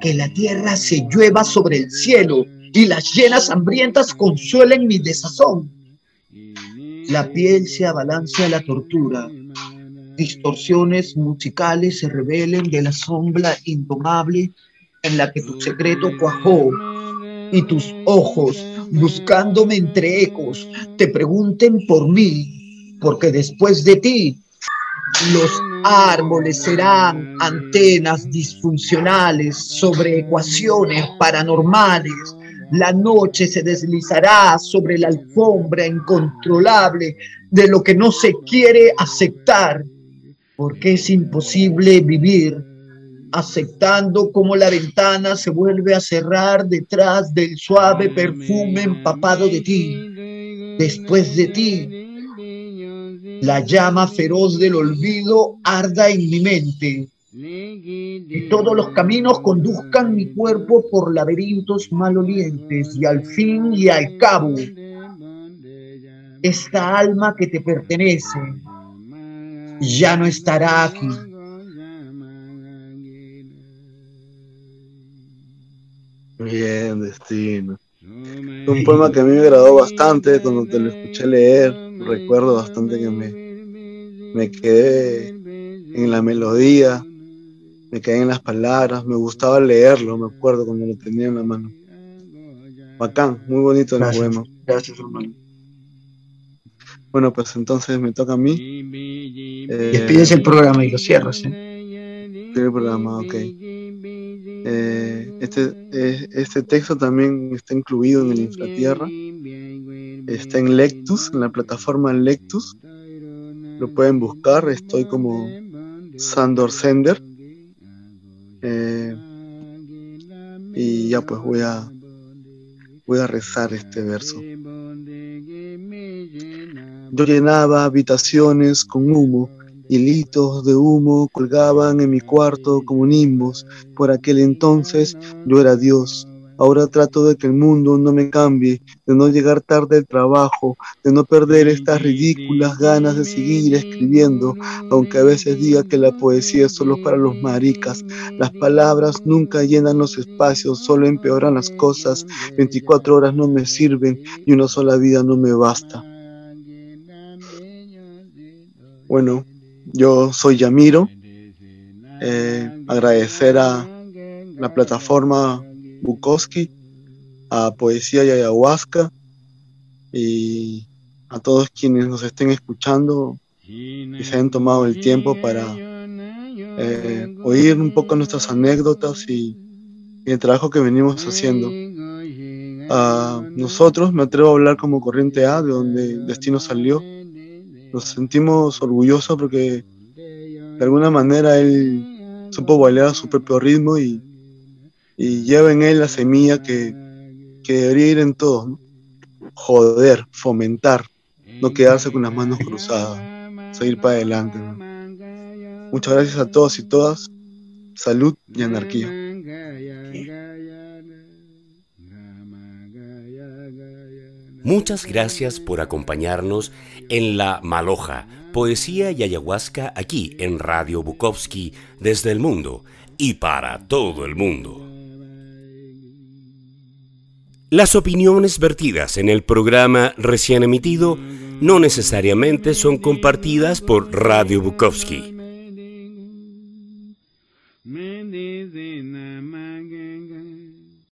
que la tierra se llueva sobre el cielo y las llenas hambrientas consuelen mi desazón. La piel se abalance a la tortura, distorsiones musicales se revelen de la sombra indomable en la que tu secreto cuajó y tus ojos, buscándome entre ecos, te pregunten por mí, porque después de ti los árboles serán antenas disfuncionales sobre ecuaciones paranormales. La noche se deslizará sobre la alfombra incontrolable de lo que no se quiere aceptar porque es imposible vivir aceptando cómo la ventana se vuelve a cerrar detrás del suave perfume empapado de ti. Después de ti, la llama feroz del olvido arda en mi mente y todos los caminos conduzcan mi cuerpo por laberintos malolientes y al fin y al cabo, esta alma que te pertenece ya no estará aquí. Bien, destino. Un poema que a mí me agradó bastante cuando te lo escuché leer. Recuerdo bastante que me, me quedé en la melodía, me quedé en las palabras, me gustaba leerlo, me acuerdo cuando lo tenía en la mano. Bacán, muy bonito el poema. Gracias, hermano. Bueno, pues entonces me toca a mí. Eh, Despides el programa y lo cierras. ¿eh? El programa, ok. Eh, este, eh, este texto también está incluido en el Infratierra. Está en Lectus, en la plataforma Lectus. Lo pueden buscar, estoy como Sandor Sender. Eh, y ya pues voy a voy a rezar este verso. Yo llenaba habitaciones con humo, hilitos de humo colgaban en mi cuarto como nimbos. Por aquel entonces yo era Dios. Ahora trato de que el mundo no me cambie, de no llegar tarde al trabajo, de no perder estas ridículas ganas de seguir escribiendo, aunque a veces diga que la poesía es solo para los maricas. Las palabras nunca llenan los espacios, solo empeoran las cosas. 24 horas no me sirven y una sola vida no me basta. Bueno, yo soy Yamiro. Eh, agradecer a la plataforma Bukowski, a Poesía y Ayahuasca y a todos quienes nos estén escuchando y se hayan tomado el tiempo para eh, oír un poco nuestras anécdotas y, el trabajo que venimos haciendo. A nosotros, me atrevo a hablar como Corriente A, de donde destino salió nos sentimos orgullosos porque de alguna manera él supo bailar a su propio ritmo y, lleva en él la semilla que, debería ir en todos. Joder, fomentar, no quedarse con las manos cruzadas, seguir para adelante. Muchas gracias a todos y todas. Salud y anarquía. Muchas gracias por acompañarnos en La Maloja, poesía y ayahuasca aquí en Radio Bukowski desde el mundo y para todo el mundo. Las opiniones vertidas en el programa recién emitido no necesariamente son compartidas por Radio Bukowski.